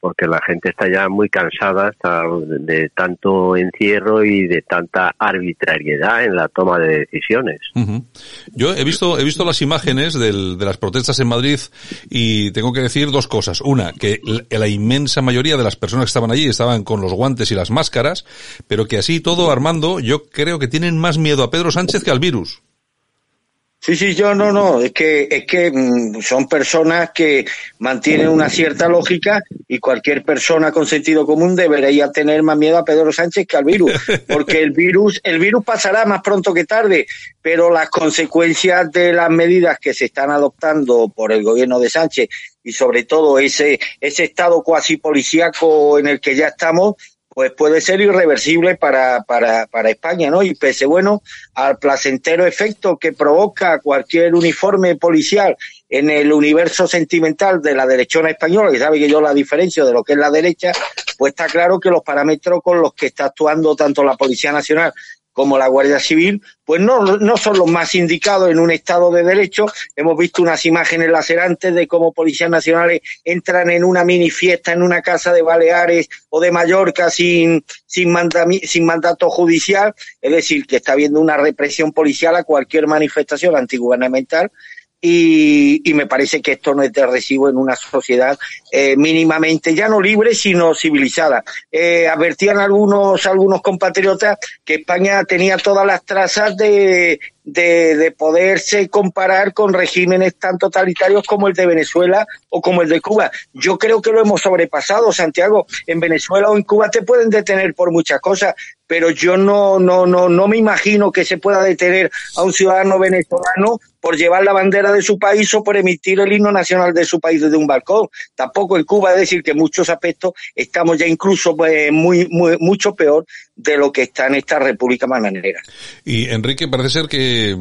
Porque la gente está ya muy cansada está de tanto encierro y de tanta arbitrariedad en la toma de decisiones. Yo he visto he visto las imágenes del, de las protestas en Madrid y tengo que decir dos cosas. Una, que la inmensa mayoría de las personas que estaban allí estaban con los guantes y las máscaras, pero que así todo, Armando, yo creo que tienen más miedo a Pedro Sánchez que al virus. Sí, sí, yo no, no, es que, es que mmm, son personas que mantienen una cierta lógica y cualquier persona con sentido común debería tener más miedo a Pedro Sánchez que al virus, porque el virus, el virus pasará más pronto que tarde, pero las consecuencias de las medidas que se están adoptando por el gobierno de Sánchez y sobre todo ese, ese estado cuasi policíaco en el que ya estamos, pues puede ser irreversible para, para, para España, ¿no? Y pese, bueno, al placentero efecto que provoca cualquier uniforme policial en el universo sentimental de la derechona española, y sabe que yo la diferencio de lo que es la derecha, pues está claro que los parámetros con los que está actuando tanto la Policía Nacional como la Guardia Civil, pues no, no son los más indicados en un Estado de Derecho. Hemos visto unas imágenes lacerantes de cómo policías nacionales entran en una mini fiesta en una casa de Baleares o de Mallorca sin, sin, sin mandato judicial. Es decir, que está habiendo una represión policial a cualquier manifestación antigubernamental y, y, me parece que esto no es de recibo en una sociedad eh, mínimamente ya no libre sino civilizada. Eh, advertían algunos algunos compatriotas que España tenía todas las trazas de, de, de, poderse comparar con regímenes tan totalitarios como el de Venezuela o como el de Cuba. Yo creo que lo hemos sobrepasado, Santiago. En Venezuela o en Cuba te pueden detener por muchas cosas, pero yo no, no, no, no me imagino que se pueda detener a un ciudadano venezolano por llevar la bandera de su país o por emitir el himno nacional de su país desde un balcón. Tampoco en Cuba, es decir, que en muchos aspectos estamos ya incluso pues, muy, mucho peor de lo que está en esta República Bananera. Y Enrique, parece ser que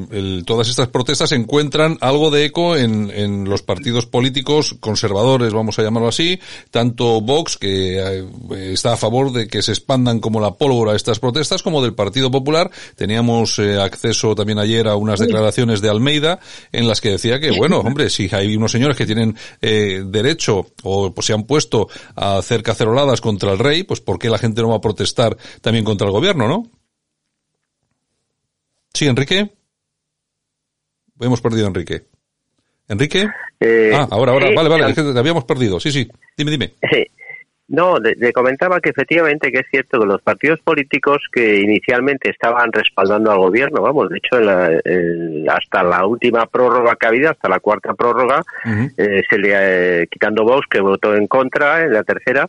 todas estas protestas encuentran algo de eco en, en, los partidos políticos conservadores, vamos a llamarlo así, tanto Vox, que eh, está a favor de que se expandan como la pólvora estas protestas, como del Partido Popular. Teníamos eh, acceso también ayer a unas declaraciones de Almeida en las que decía que, bueno, hombre, si hay unos señores que tienen eh, derecho o pues, se han puesto a hacer caceroladas contra el rey, pues ¿por qué la gente no va a protestar también contra el gobierno, ¿no? Sí, Enrique. Hemos perdido a Enrique. ¿Enrique? Eh, ah, ahora, ahora, sí, vale, vale, te habíamos perdido. Sí, sí, dime, dime. No, le, comentaba que efectivamente que es cierto que los partidos políticos que inicialmente estaban respaldando al gobierno, vamos, de hecho en la, en- hasta la última prórroga que ha habido, hasta la cuarta prórroga, eh, se le eh, quitando Vox que votó en contra en la tercera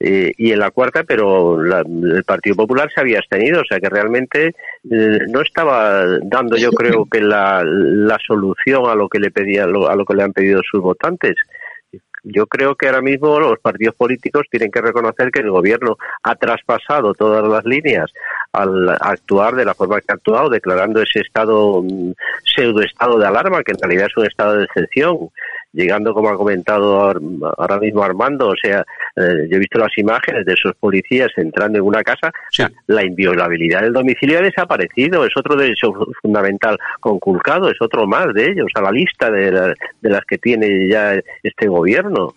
eh, y en la cuarta, pero la- el Partido Popular se había abstenido, o sea que realmente eh, no estaba dando, yo creo que la, la solución a lo que le pedía, a lo que le han pedido sus votantes. Yo creo que ahora mismo los partidos políticos tienen que reconocer que el gobierno ha traspasado todas las líneas al actuar de la forma que ha actuado, declarando ese estado, mm, pseudo estado de alarma, que en realidad es un estado de excepción, llegando, como ha comentado ahora- mismo Armando, o sea, eh, yo he visto las imágenes de esos policías entrando en una casa, o sea, la inviolabilidad del domicilio ha desaparecido, es otro derecho fu- fundamental conculcado, es otro más de ellos, a la lista de, la- de las que tiene ya este gobierno.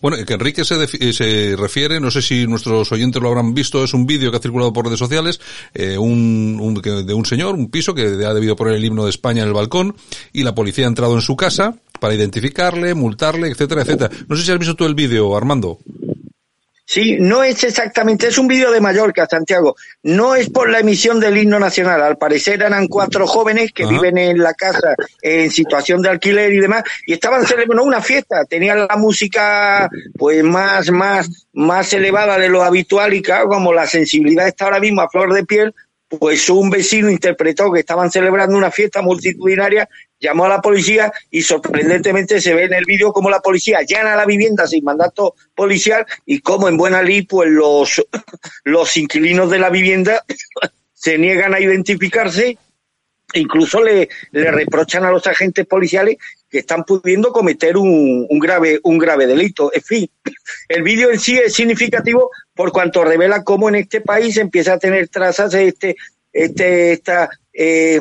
Bueno, que Enrique se, se refiere, no sé si nuestros oyentes lo habrán visto, es un vídeo que ha circulado por redes sociales, eh, un, un- que- de un señor, un piso que ha debido poner el himno de España en el balcón y la policía ha entrado en su casa para identificarle, multarle, etcétera, etcétera. No sé si has visto tú el vídeo, Armando. Sí, no es exactamente, es un vídeo de Mallorca, Santiago. No es por la emisión del himno nacional. Al parecer eran cuatro jóvenes que Ajá. viven en la casa en situación de alquiler y demás, y estaban celebrando una fiesta. Tenían la música, pues, más, más, más elevada de lo habitual y claro, como la sensibilidad está ahora mismo a flor de piel, pues un vecino interpretó que estaban celebrando una fiesta multitudinaria, llamó a la policía y sorprendentemente se ve en el vídeo como la policía allana la vivienda sin mandato policial y como en buena ley pues los, *coughs* los inquilinos de la vivienda *coughs* se niegan a identificarse incluso le, le reprochan a los agentes policiales que están pudiendo cometer un, un grave un grave delito. En fin, *coughs* el vídeo en sí es significativo por cuanto revela cómo en este país empieza a tener trazas este este esta eh,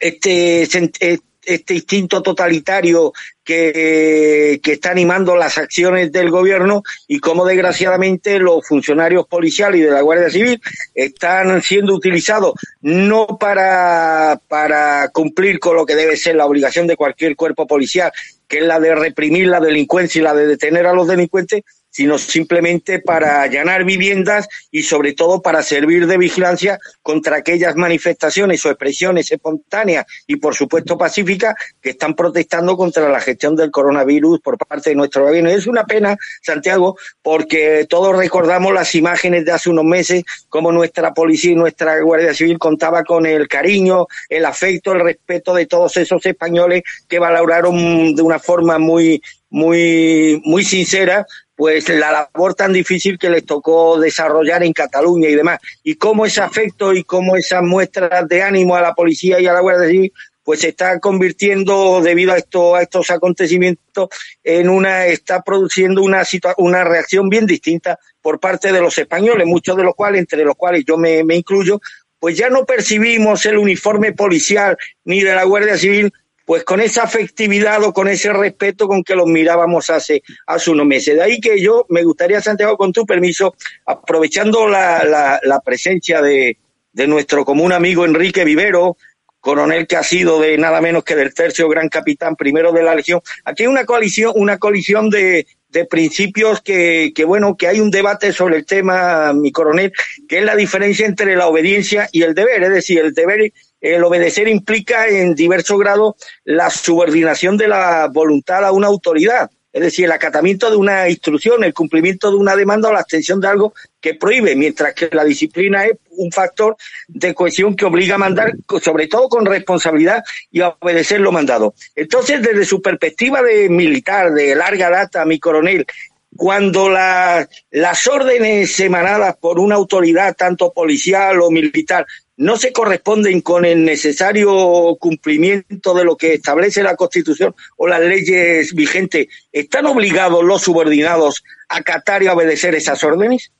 este eh, este instinto totalitario que, que está animando las acciones del gobierno y cómo desgraciadamente los funcionarios policiales y de la Guardia Civil están siendo utilizados no para, para cumplir con lo que debe ser la obligación de cualquier cuerpo policial, que es la de reprimir la delincuencia y la de detener a los delincuentes, sino simplemente para allanar viviendas y sobre todo para servir de vigilancia contra aquellas manifestaciones o expresiones espontáneas y por supuesto pacíficas que están protestando contra la gestión del coronavirus por parte de nuestro gobierno. Es una pena, Santiago, porque todos recordamos las imágenes de hace unos meses, como nuestra policía y nuestra Guardia Civil contaba con el cariño, el afecto, el respeto de todos esos españoles que valoraron de una forma muy, muy, muy sincera pues la labor tan difícil que les tocó desarrollar en Cataluña y demás. Y cómo ese afecto y cómo esas muestras de ánimo a la policía y a la Guardia Civil pues se está convirtiendo debido a esto, a estos acontecimientos en una está produciendo una una reacción bien distinta por parte de los españoles, muchos de los cuales entre los cuales yo me incluyo pues ya no percibimos el uniforme policial ni de la Guardia Civil pues con esa afectividad o con ese respeto con que los mirábamos hace, hace unos meses. De ahí que yo me gustaría, Santiago, con tu permiso, aprovechando la, la, presencia de, de nuestro común amigo Enrique Vivero, coronel que ha sido de nada menos que del tercio gran capitán primero de la Legión. Aquí hay una coalición, una colisión de, de principios que, que, bueno, que hay un debate sobre el tema, mi coronel, que es la diferencia entre la obediencia y el deber. Es decir, el deber el obedecer implica en diverso grado la subordinación de la voluntad a una autoridad, es decir, el acatamiento de una instrucción, el cumplimiento de una demanda o la abstención de algo que prohíbe, mientras que la disciplina es un factor de cohesión que obliga a mandar, sobre todo con responsabilidad y a obedecer lo mandado. Entonces, desde su perspectiva de militar, de larga data, mi coronel, cuando las órdenes emanadas por una autoridad, tanto policial o militar, no se corresponden con el necesario cumplimiento de lo que establece la Constitución o las leyes vigentes, ¿están obligados los subordinados a acatar y obedecer esas órdenes?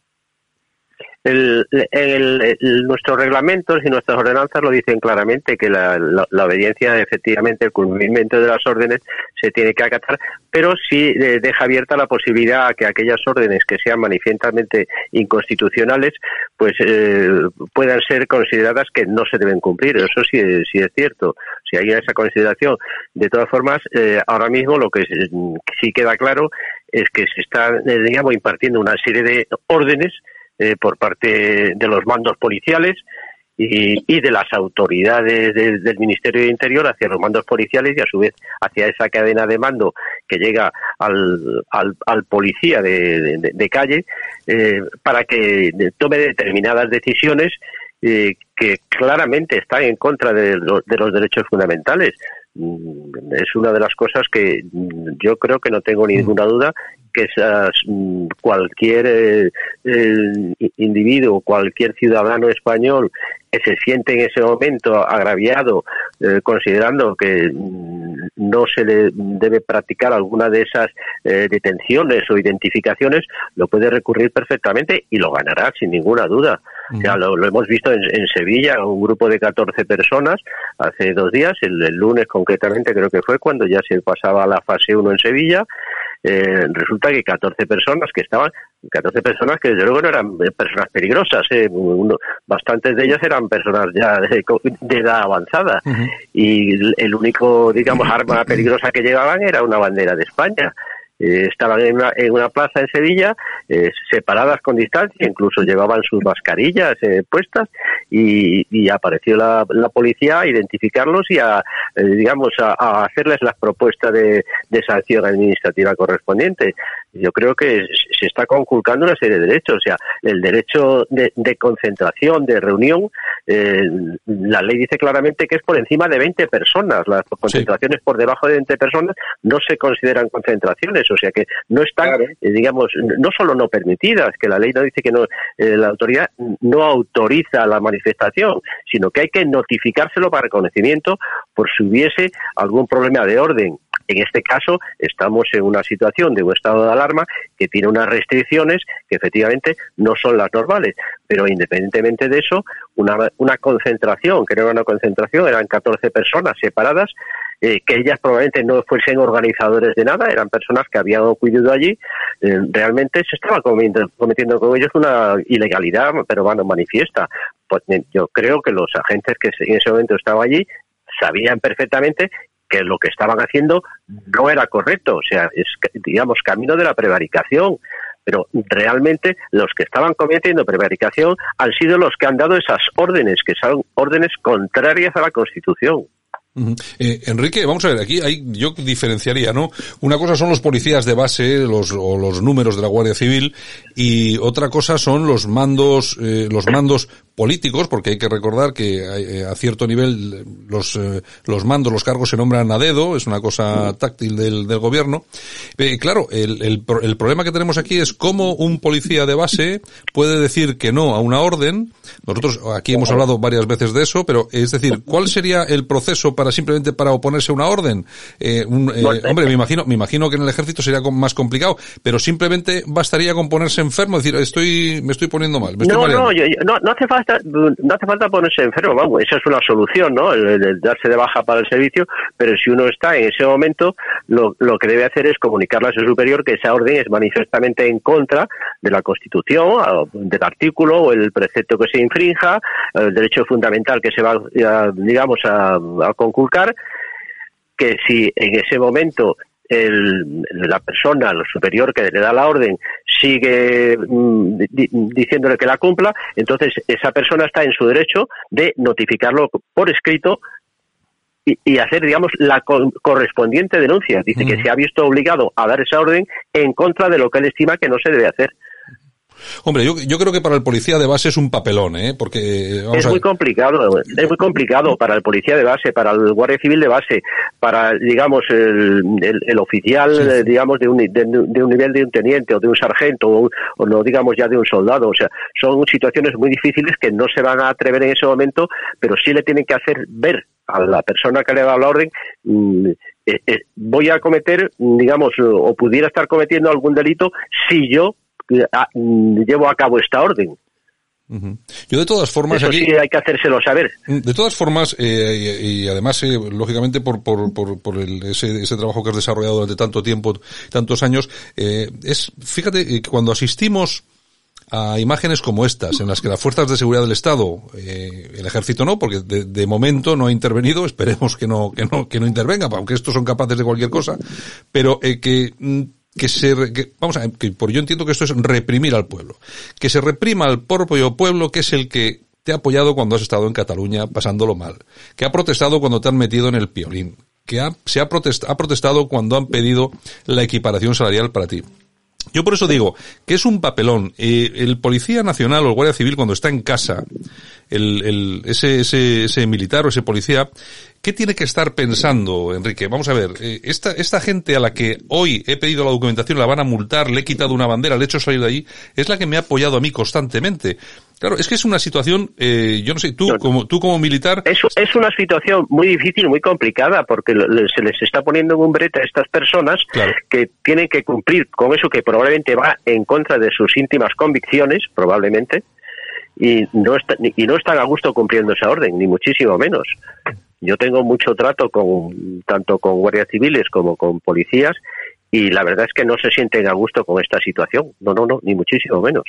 El, nuestros reglamentos y nuestras ordenanzas lo dicen claramente que la, obediencia, efectivamente, el cumplimiento de las órdenes se tiene que acatar, pero sí eh, deja abierta la posibilidad a que aquellas órdenes que sean manifiestamente inconstitucionales, pues eh, puedan ser consideradas que no se deben cumplir. Eso sí, sí es cierto. Si hay esa consideración, de todas formas, eh, ahora mismo lo que sí queda claro es que se está, digamos, impartiendo una serie de órdenes eh, por parte de los mandos policiales y, de las autoridades del Ministerio de Interior hacia los mandos policiales y a su vez hacia esa cadena de mando que llega al, al, policía de, calle eh, para que tome determinadas decisiones eh, que claramente están en contra de, de los derechos fundamentales. Mm, es una de las cosas que yo creo que no tengo ninguna duda que esas, mm, cualquier eh, individuo, cualquier ciudadano español que se siente en ese momento agraviado, eh, considerando que mm, no se le debe practicar alguna de esas eh, detenciones o identificaciones, lo puede recurrir perfectamente y lo ganará sin ninguna duda. Ya lo, hemos visto en, Sevilla, un grupo de 14 personas hace dos días, el, el, lunes concretamente creo que fue cuando ya se pasaba a la fase 1 en Sevilla, eh, resulta que 14 personas que estaban, 14 personas que desde luego no eran personas peligrosas, eh, bastantes de ellas eran personas ya de, *laughs* edad avanzada y el único, digamos, *laughs* arma peligrosa que llevaban era una bandera de España. Eh, estaban en una, en una, plaza en Sevilla, eh, separadas con distancia, incluso llevaban sus mascarillas eh, puestas y, y, apareció la, policía a identificarlos y a, digamos, a, hacerles las propuestas de, de, sanción administrativa correspondiente. Yo creo que se está conculcando una serie de derechos, o sea, el derecho de, de concentración, de reunión, la ley dice claramente que es por encima de 20 personas. Las concentraciones por debajo de 20 personas no se consideran concentraciones o sea que no están, eh, digamos, no solo no permitidas, que la ley no dice que no, eh, la autoridad no autoriza la manifestación, sino que hay que notificárselo para reconocimiento por si hubiese algún problema de orden. En este caso, estamos en una situación de un estado de alarma que tiene unas restricciones que efectivamente no son las normales. Pero independientemente de eso, una, una concentración, que no era una concentración, eran 14 personas separadas, eh, que ellas probablemente no fuesen organizadores de nada, eran personas que habían acudido allí, eh, realmente se estaba cometiendo, con ellos una ilegalidad, pero bueno, manifiesta. Pues, yo creo que los agentes que en ese momento estaban allí sabían perfectamente que lo que estaban haciendo no era correcto, o sea, es, digamos, camino de la prevaricación pero realmente los que estaban cometiendo prevaricación han sido los que han dado esas órdenes, que son órdenes contrarias a la Constitución. Eh, Enrique, vamos a ver, aquí hay, yo diferenciaría, ¿no? Una cosa son los policías de base, los, o los números de la Guardia Civil, y otra cosa son los mandos, eh, los mandos políticos, porque hay que recordar que eh, a cierto nivel los, eh, los mandos, los cargos se nombran a dedo, es una cosa táctil del, del gobierno. Eh, claro, el, el, el, problema que tenemos aquí es cómo un policía de base puede decir que no a una orden. Nosotros aquí hemos hablado varias veces de eso, pero es decir, ¿cuál sería el proceso para simplemente para oponerse a una orden? Un, hombre, me imagino, me imagino que en el ejército sería más complicado, pero simplemente bastaría con ponerse enfermo, decir, estoy, me estoy poniendo mal. Me estoy no, no, no, no hace falta no hace falta ponerse enfermo, vamos, esa es una solución, ¿no? El, darse de baja para el servicio, pero si uno está en ese momento, lo, lo que debe hacer es comunicarle a su superior que esa orden es manifestamente en contra de la Constitución, del artículo o el precepto que se infrinja, el derecho fundamental que se va, digamos, a, a conculcar, que si en ese momento el, la persona, lo superior que le da la orden, sigue mm, diciéndole que la cumpla, entonces esa persona está en su derecho de notificarlo por escrito y, hacer, digamos, la correspondiente denuncia. Dice que se ha visto obligado a dar esa orden en contra de lo que él estima que no se debe hacer. Hombre, yo, yo creo que para el policía de base es un papelón, ¿eh? Porque es muy complicado, es muy complicado para el policía de base, para el guardia civil de base, para digamos el, el, oficial, digamos de un, de, un nivel de un teniente o de un sargento o, no digamos ya de un soldado. O sea, son situaciones muy difíciles que no se van a atrever en ese momento, pero sí le tienen que hacer ver a la persona que le ha dado la orden mm, eh, eh, voy a cometer, digamos, o pudiera estar cometiendo algún delito si yo Ah, mm, llevo a cabo esta orden. Yo de todas formas Eso sí hay que hacérselo saber. De todas formas, eh, y, además, eh, lógicamente, por, por, por, el, ese, ese, trabajo que has desarrollado durante tanto tiempo, tantos años, eh, es, fíjate, cuando asistimos a imágenes como estas, en las que las fuerzas de seguridad del Estado, el ejército no, porque de, de, momento no ha intervenido, esperemos que no, que no, que no intervenga, aunque estos son capaces de cualquier cosa, pero que mm, que se, vamos a, que por yo entiendo que esto es reprimir al pueblo. Que se reprima al propio pueblo que es el que te ha apoyado cuando has estado en Cataluña pasándolo mal. Que ha protestado cuando te han metido en el piolín. Que ha, se ha, protestado, ha protestado cuando han pedido la equiparación salarial para ti. Yo por eso digo que es un papelón. Eh, el policía nacional o el guardia civil cuando está en casa, el, el, ese, ese, ese militar o ese policía, ¿Qué tiene que estar pensando, Enrique? Vamos a ver, eh, esta, esta gente a la que hoy he pedido la documentación, la van a multar, le he quitado una bandera, le he hecho salir de allí, es la que me ha apoyado a mí constantemente. Claro, es que es una situación, eh, yo no sé, tú como tú como militar... Es, es una situación muy difícil, muy complicada, porque se les está poniendo en un brete a estas personas que tienen que cumplir con eso que probablemente va en contra de sus íntimas convicciones, probablemente, y no, y no están a gusto cumpliendo esa orden, ni muchísimo menos. Yo tengo mucho trato con tanto con guardias civiles como con policías y la verdad es que no se sienten a gusto con esta situación. No, no, no, ni muchísimo menos.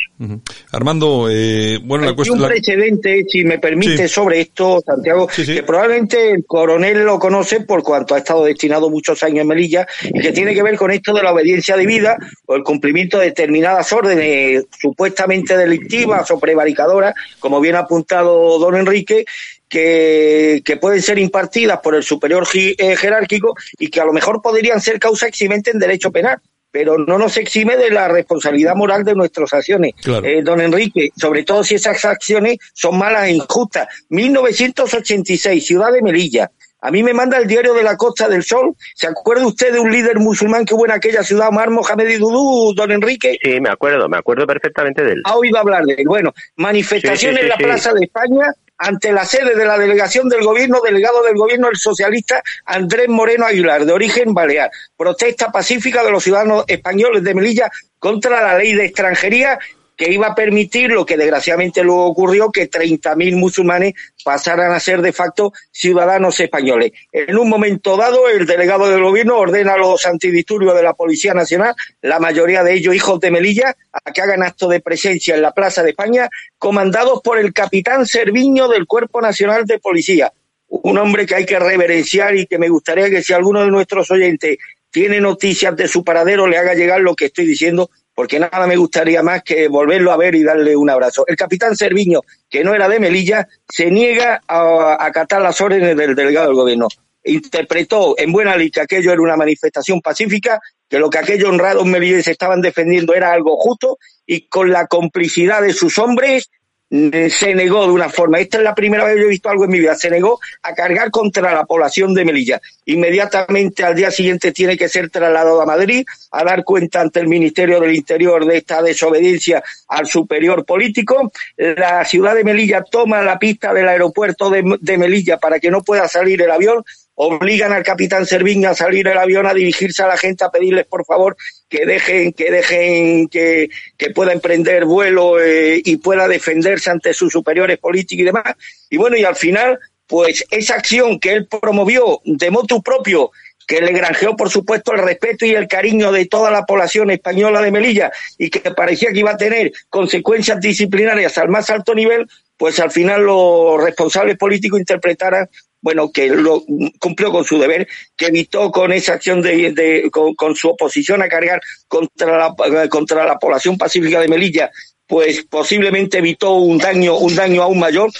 Armando, eh, bueno, la cuestión... Hay un precedente, si me permite, sobre esto, Santiago, que probablemente el coronel lo conoce por cuanto ha estado destinado muchos años en Melilla y que tiene que ver con esto de la obediencia debida o el cumplimiento de determinadas órdenes supuestamente delictivas o prevaricadoras, como bien ha apuntado don Enrique, que, que, pueden ser impartidas por el superior eh, jerárquico y que a lo mejor podrían ser causa eximente en derecho penal pero no nos exime de la responsabilidad moral de nuestras acciones. Eh, don Enrique, sobre todo si esas acciones son malas e injustas. 1986, ciudad de Melilla. A mí me manda el diario de la Costa del Sol. ¿Se acuerda usted de un líder musulmán que hubo en aquella ciudad, Omar Mohamed y Dudú, don Enrique? Sí, me acuerdo, me acuerdo perfectamente de él. Ha oído hablar de él. Bueno, manifestación en la Plaza de España ante la sede de la delegación del gobierno, delegado del gobierno el socialista Andrés Moreno Aguilar, de origen balear. Protesta pacífica de los ciudadanos españoles de Melilla contra la ley de extranjería que iba a permitir lo que desgraciadamente luego ocurrió, que 30.000 musulmanes pasaran a ser de facto ciudadanos españoles. En un momento dado, el delegado del gobierno ordena a los antidisturbios de la Policía Nacional, la mayoría de ellos hijos de Melilla, a que hagan acto de presencia en la Plaza de España, comandados por el capitán Serviño del Cuerpo Nacional de Policía. Un hombre que hay que reverenciar y que me gustaría que si alguno de nuestros oyentes tiene noticias de su paradero, le haga llegar lo que estoy diciendo, porque nada me gustaría más que volverlo a ver y darle un abrazo. El capitán Serviño, que no era de Melilla, se niega a acatar las órdenes del delegado del gobierno. Interpretó en buena ley que aquello era una manifestación pacífica, que lo que aquellos honrados melillenses estaban defendiendo era algo justo y con la complicidad de sus hombres se negó de una forma, esta es la primera vez que yo he visto algo en mi vida, se negó a cargar contra la población de Melilla. Inmediatamente al día siguiente tiene que ser trasladado a Madrid a dar cuenta ante el Ministerio del Interior de esta desobediencia al superior político. La ciudad de Melilla toma la pista del aeropuerto de, de Melilla para que no pueda salir el avión obligan al capitán Serviño a salir del avión, a dirigirse a la gente, a pedirles por favor que dejen, que dejen, que, que pueda emprender vuelo eh, y pueda defenderse ante sus superiores políticos y demás. Y bueno, y al final, pues esa acción que él promovió de motu propio, que le granjeó, por supuesto, el respeto y el cariño de toda la población española de Melilla y que parecía que iba a tener consecuencias disciplinarias al más alto nivel, pues al final los responsables políticos interpretaran bueno, que lo cumplió con su deber, que evitó con esa acción de, con, su oposición a cargar contra la, contra la población pacífica de Melilla, pues posiblemente evitó un daño, un daño aún mayor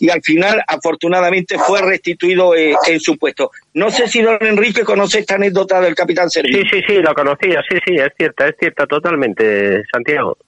y al final, afortunadamente, fue restituido eh, en su puesto. No sé si don Enrique conoce esta anécdota del capitán Sergio. Sí, sí, sí, lo conocía, sí, sí, es cierta, es cierta totalmente, Santiago.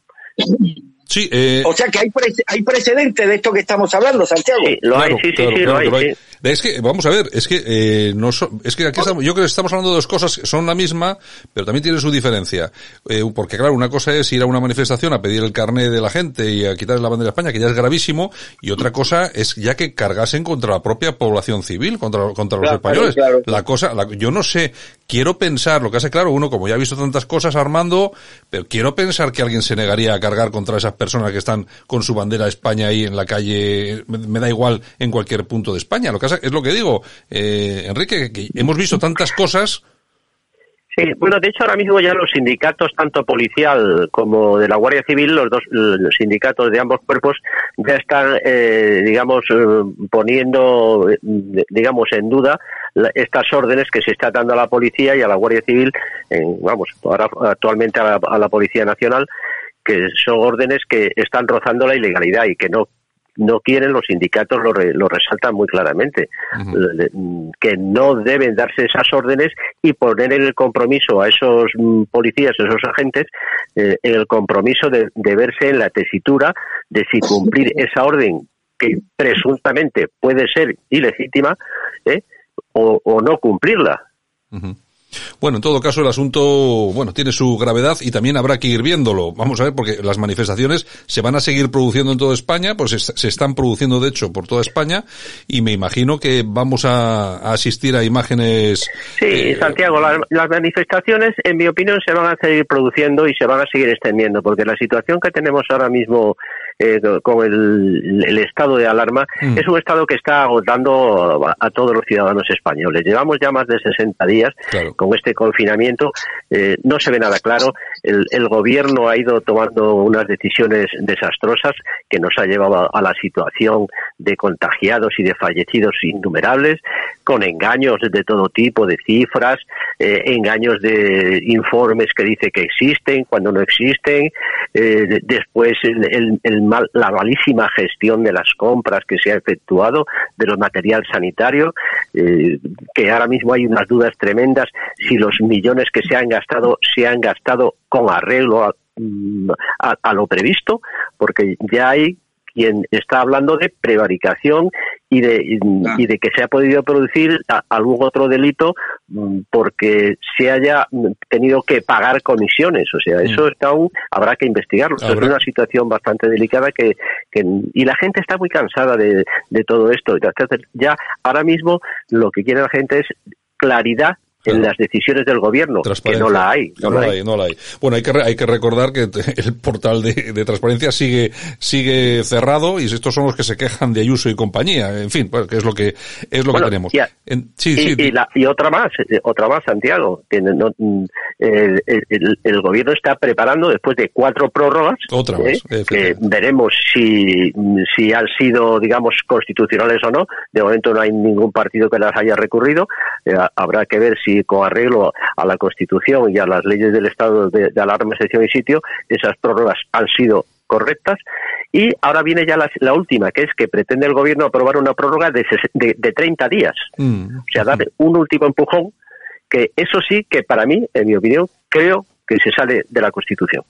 Sí, eh... O sea que hay, pre hay precedente de esto que estamos hablando, Santiago. Sí, lo claro, hay, sí, claro, sí, sí, claro, lo hay. sí. Es que, vamos a ver, es que, eh, no so- es que aquí estamos, yo creo que estamos hablando de dos cosas que son la misma, pero también tiene su diferencia. Eh, porque claro, una cosa es ir a una manifestación a pedir el carné de la gente y a quitarle la bandera de España, que ya es gravísimo, y otra cosa es ya que cargasen contra la propia población civil, contra, contra los Claro, españoles. claro. La cosa, la- yo no sé, quiero pensar, lo que hace claro, uno como ya ha visto tantas cosas Armando, pero quiero pensar que alguien se negaría a cargar contra esas personas que están con su bandera de España ahí en la calle, me, me da igual en cualquier punto de España. Lo que pasa, es lo que digo, eh, Enrique, que hemos visto tantas cosas, Sí, bueno, de hecho ahora mismo ya los sindicatos, tanto policial como de la Guardia Civil, los dos los sindicatos de ambos cuerpos ya están, eh, digamos, eh, poniendo, eh, digamos, en duda estas órdenes que se está dando a la policía y a la Guardia Civil, en, vamos, ahora actualmente a la, a la Policía Nacional, que son órdenes que están rozando la ilegalidad y que no no quieren, los sindicatos lo, re- lo resaltan muy claramente, mm, que no deben darse esas órdenes y poner en el compromiso a esos mm, policías, a esos agentes, eh, en el compromiso de, de verse en la tesitura de si cumplir *laughs* esa orden que presuntamente puede ser ilegítima ¿eh? o, o no cumplirla. Bueno, en todo caso el asunto, bueno, tiene su gravedad y también habrá que ir viéndolo. Vamos a ver, porque las manifestaciones se van a seguir produciendo en toda España, pues es- se están produciendo de hecho por toda España y me imagino que vamos a, a asistir a imágenes. Sí, eh, Santiago, la- las manifestaciones, en mi opinión, se van a seguir produciendo y se van a seguir extendiendo, porque la situación que tenemos ahora mismo eh, con el, el estado de alarma Mm. es un estado que está agotando a, a todos los ciudadanos españoles. Llevamos ya más de 60 días con este confinamiento, eh, no se ve nada claro. El, el gobierno ha ido tomando unas decisiones desastrosas que nos ha llevado a, a la situación de contagiados y de fallecidos innumerables, con engaños de todo tipo de cifras, eh, engaños de informes que dice que existen cuando no existen, eh, de- después el, el- el mal- la malísima gestión de las compras que se ha efectuado de los material sanitario, eh, que ahora mismo hay unas dudas tremendas si los millones que se han gastado se han gastado con arreglo a, mm, lo previsto, porque ya hay quien está hablando de prevaricación y de, y, y de que se ha podido producir a- algún otro delito mm, porque se haya mm, tenido que pagar comisiones. O sea, eso está aún, habrá que investigarlo. Esto Es una situación bastante delicada que, que y la gente está muy cansada de, de todo esto. Ya ahora mismo lo que quiere la gente es claridad en las decisiones del gobierno, que no la hay. No, No, la la hay. hay, no la hay. Bueno, hay que, hay que recordar que *laughs* el portal de, de transparencia sigue, sigue cerrado y estos son los que se quejan de Ayuso y compañía. En fin, pues, que es lo que, es lo Bueno, que tenemos. ya. En- sí, y, sí. y la- y otra más, eh, otra más, Santiago. que no- mm, el, el- el gobierno está preparando, después de cuatro prórrogas, Otra eh, más, que veremos si, si han sido, digamos, constitucionales o no. De momento no hay ningún partido que las haya recurrido. Eh, habrá que ver si con arreglo a la Constitución y a las leyes del Estado de, de alarma, excepción y sitio, esas prórrogas han sido correctas. Y ahora viene ya la, la última, que es que pretende el gobierno aprobar una prórroga de, ses- de, de 30 días. Mm. O sea, dar un último empujón, que eso sí que para mí, en mi opinión, creo que se sale de la Constitución.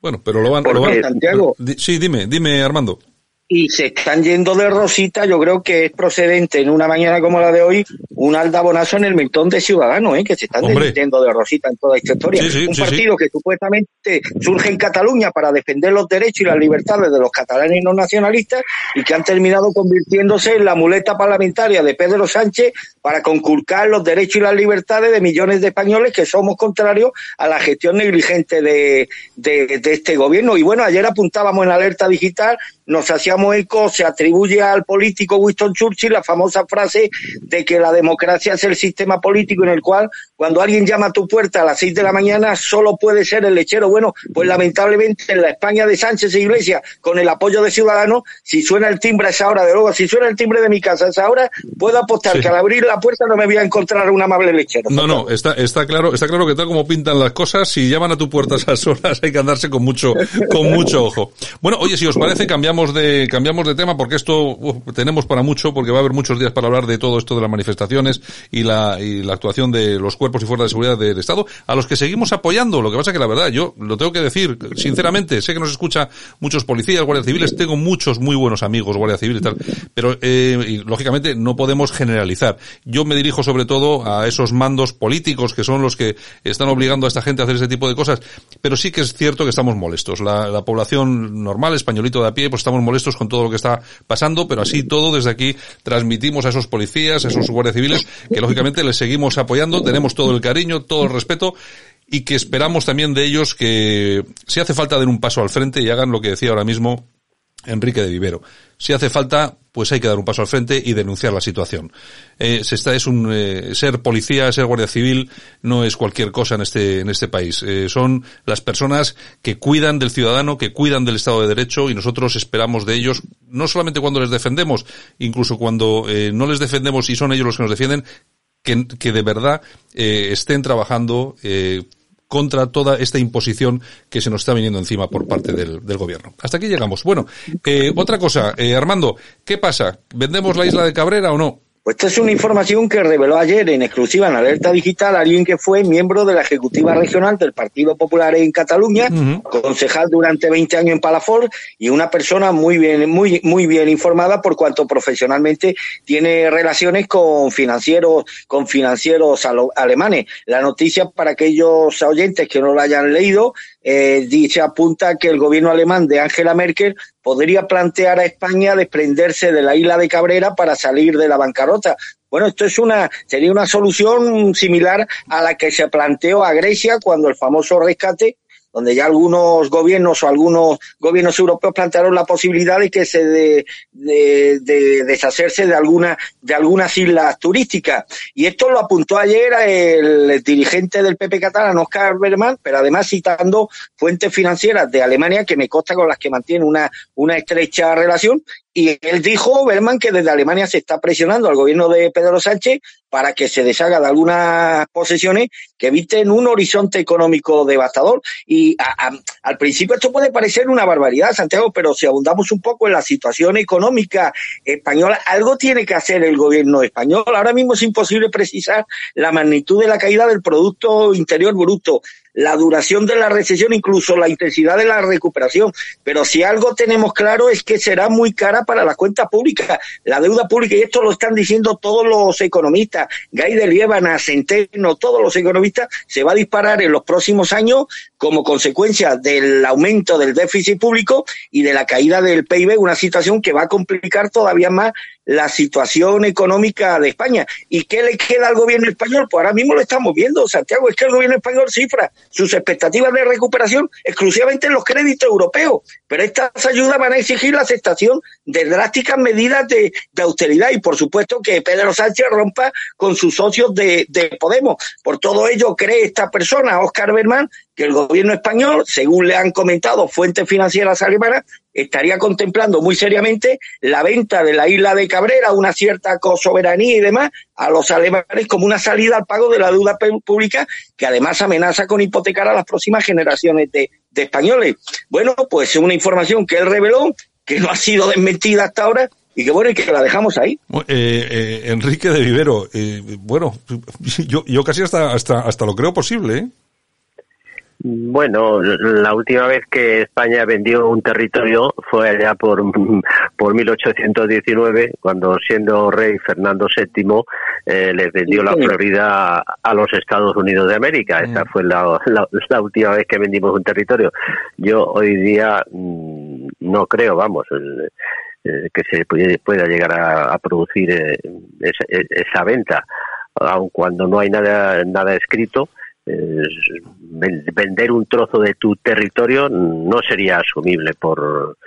Bueno, pero lo van, ¿Por lo van- Santiago? Sí, dime, dime, Armando. Y se están yendo de rosita, yo creo que es procedente en una mañana como la de hoy, un aldabonazo en el mentón de Ciudadanos, ¿eh? que se están yendo de rosita en toda esta historia. Sí, sí, un sí, partido que supuestamente surge en Cataluña para defender los derechos y las libertades de los catalanes no nacionalistas y que han terminado convirtiéndose en la muleta parlamentaria de Pedro Sánchez para conculcar los derechos y las libertades de millones de españoles que somos contrarios a la gestión negligente de, de, de este gobierno. Y bueno, ayer apuntábamos en alerta digital nos hacíamos eco, se atribuye al político Winston Churchill la famosa frase de que la democracia es el sistema político en el cual cuando alguien llama a tu puerta a las seis de la mañana solo puede ser el lechero. Bueno, pues lamentablemente en la España de Sánchez e Iglesias, con el apoyo de Ciudadanos, si suena el timbre a esa hora, de luego, si suena el timbre de mi casa a esa hora, puedo apostar que al abrir la puerta no me voy a encontrar un amable lechero. No, no, está, está claro, está claro que tal como pintan las cosas, si llaman a tu puerta a esas horas hay que andarse con mucho, con mucho ojo. Bueno, oye, si os parece, cambiamos cambiamos de tema porque esto tenemos para mucho, porque va a haber muchos días para hablar de todo esto de las manifestaciones y la, y la actuación de los cuerpos y fuerzas de seguridad del Estado, a los que seguimos apoyando. Lo que pasa que la verdad, yo lo tengo que decir, sinceramente, sé que nos escucha muchos policías, guardias civiles, tengo muchos muy buenos amigos, guardia civil y tal, pero eh, y, lógicamente no podemos generalizar. Yo me dirijo sobre todo a esos mandos políticos que son los que están obligando a esta gente a hacer ese tipo de cosas, pero sí que es cierto que estamos molestos. La, la población normal, españolito de a pie, pues estamos molestos con todo lo que está pasando, pero así todo desde aquí transmitimos a esos policías, a esos guardias civiles, que lógicamente les seguimos apoyando, tenemos todo el cariño, todo el respeto y que esperamos también de ellos que si hace falta den un paso al frente y hagan lo que decía ahora mismo Enrique de Vivero. Si hace falta, pues hay que dar un paso al frente y denunciar la situación. Eh, es un, eh, ser policía, ser guardia civil, no es cualquier cosa en este, en este país. Eh, son las personas que cuidan del ciudadano, que cuidan del Estado de Derecho y nosotros esperamos de ellos, no solamente cuando les defendemos, incluso cuando eh, no les defendemos y son ellos los que nos defienden, que, que de verdad estén trabajando contra toda esta imposición que se nos está viniendo encima por parte del, gobierno. Hasta aquí llegamos. Bueno, eh, otra cosa, eh, Armando, ¿qué pasa? ¿Vendemos la isla de Cabrera o no? Pues esta es una información que reveló ayer en exclusiva en Alerta Digital alguien que fue miembro de la Ejecutiva Regional del Partido Popular en Cataluña, Mm. concejal durante 20 años en Palafort y una persona muy bien, muy, muy bien informada por cuanto profesionalmente tiene relaciones con financieros, con financieros alemanes. La noticia para aquellos oyentes que no la hayan leído, eh, dice apunta que el gobierno alemán de Angela Merkel podría plantear a España desprenderse de la isla de Cabrera para salir de la bancarrota. Bueno, esto es una, sería una solución similar a la que se planteó a Grecia cuando el famoso rescate donde ya algunos gobiernos o algunos gobiernos europeos plantearon la posibilidad de que se de, de, de deshacerse de alguna de algunas islas turísticas. Y esto lo apuntó ayer el dirigente del PP catalán Oscar Berman pero además citando fuentes financieras de Alemania que me consta con las que mantiene una una estrecha relación y él dijo, Berman, que desde Alemania se está presionando al gobierno de Pedro Sánchez para que se deshaga de algunas posesiones que eviten un horizonte económico devastador. Y a, al principio esto puede parecer una barbaridad, Santiago, pero si abundamos un poco en la situación económica española, algo tiene que hacer el gobierno español. Ahora mismo es imposible precisar la magnitud de la caída del Producto Interior Bruto la duración de la recesión, incluso la intensidad de la recuperación. Pero si algo tenemos claro es que será muy cara para la cuenta pública, la deuda pública, y esto lo están diciendo todos los economistas, Gay de Liébana, Centeno, todos los economistas, se va a disparar en los próximos años como consecuencia del aumento del déficit público y de la caída del PIB, una situación que va a complicar todavía más la situación económica de España. ¿Y qué le queda al gobierno español? Pues ahora mismo lo estamos viendo, Santiago, es que el gobierno español cifra sus expectativas de recuperación exclusivamente en los créditos europeos, pero estas ayudas van a exigir la aceptación de drásticas medidas de, austeridad y por supuesto que Pedro Sánchez rompa con sus socios de, de Podemos. Por todo ello cree esta persona, Oscar Berman, que el gobierno español, según le han comentado fuentes financieras alemanas, estaría contemplando muy seriamente la venta de la isla de Cabrera, una cierta soberanía y demás, a los alemanes como una salida al pago de la deuda pública, que además amenaza con hipotecar a las próximas generaciones de, españoles. Bueno, pues una información que él reveló, que no ha sido desmentida hasta ahora, y que bueno, y que la dejamos ahí. Eh, eh, Enrique de Vivero, eh, bueno, yo, yo casi hasta, hasta, hasta lo creo posible, ¿eh? Bueno, la última vez que España vendió un territorio fue allá por, por 1819, cuando siendo rey Fernando VII eh, les vendió la Florida a los Estados Unidos de América. Esa fue la, la, la última vez que vendimos un territorio. Yo hoy día mmm, no creo, vamos, el, que se pueda llegar a, producir eh, esa, esa, venta, aun cuando no hay nada, nada escrito. Vender un trozo de tu territorio no sería asumible por,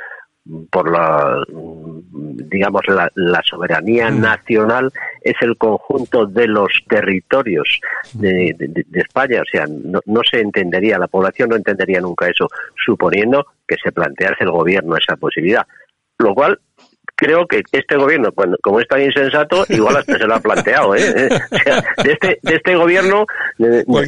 por la digamos la, la soberanía mm. nacional. Es el conjunto de los territorios de, de, España. O sea no, no, se entendería la población no entendería nunca eso suponiendo que se plantease el gobierno esa posibilidad. Lo cual creo que este gobierno, como es tan insensato, *laughs* igual hasta se lo ha planteado. ¿eh? *laughs* de, este, de este gobierno,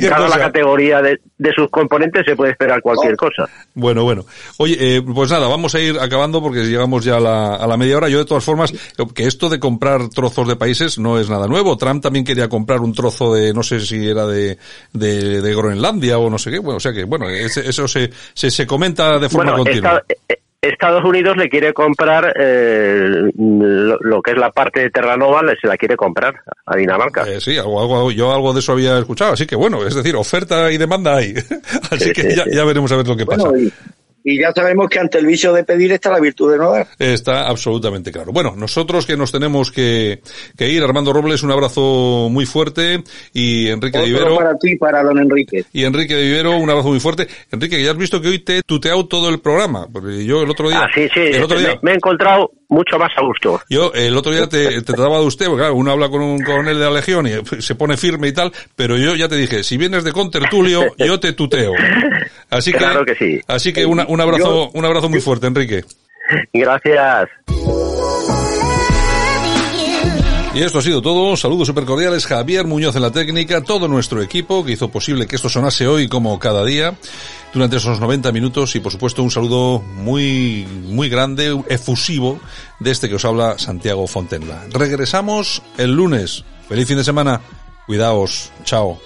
cada la categoría de, sus componentes, se puede esperar cualquier cosa. Bueno, bueno. Oye, eh, pues nada, vamos a ir acabando porque llegamos ya a la, a la media hora. Yo, de todas formas, que esto de comprar trozos de países no es nada nuevo. Trump también quería comprar un trozo de, no sé si era de, de, Groenlandia o no sé qué. Bueno, o sea que, bueno, eso se, se, se comenta de forma continua. Eh, Estados Unidos le quiere comprar eh, lo, que es la parte de Terranova, se la quiere comprar a Dinamarca. Eh, sí, algo, algo, yo algo de eso había escuchado, así que bueno, es decir, oferta y demanda hay. *laughs* así que ya, ya, veremos a ver lo que pasa. Y ya sabemos que ante el vicio de pedir está la virtud de no dar. Está absolutamente claro. Bueno, nosotros que nos tenemos que, que ir, Armando Robles, un abrazo muy fuerte y Enrique de Vivero. para ti, para don Enrique. Y Enrique de Vivero, un abrazo muy fuerte. Enrique, ya has visto que hoy te he tuteado todo el programa, porque yo el otro día... Ah, sí, sí, el otro día, me he encontrado mucho más a gusto. Yo el otro día te, te trataba de usted, porque claro, uno habla con un coronel de la Legión y se pone firme y tal, pero yo ya te dije, si vienes de contertulio, yo te tuteo. Así que, claro que sí. Así que una, un abrazo, un abrazo muy fuerte, Enrique. Gracias. Y esto ha sido todo. Saludos super cordiales. Javier Muñoz en la técnica, todo nuestro equipo que hizo posible que esto sonase hoy como cada día durante esos 90 minutos y por supuesto un saludo muy, muy grande, efusivo de este que os habla Santiago Fontenla. Regresamos el lunes. Feliz fin de semana. Cuidaos. Chao.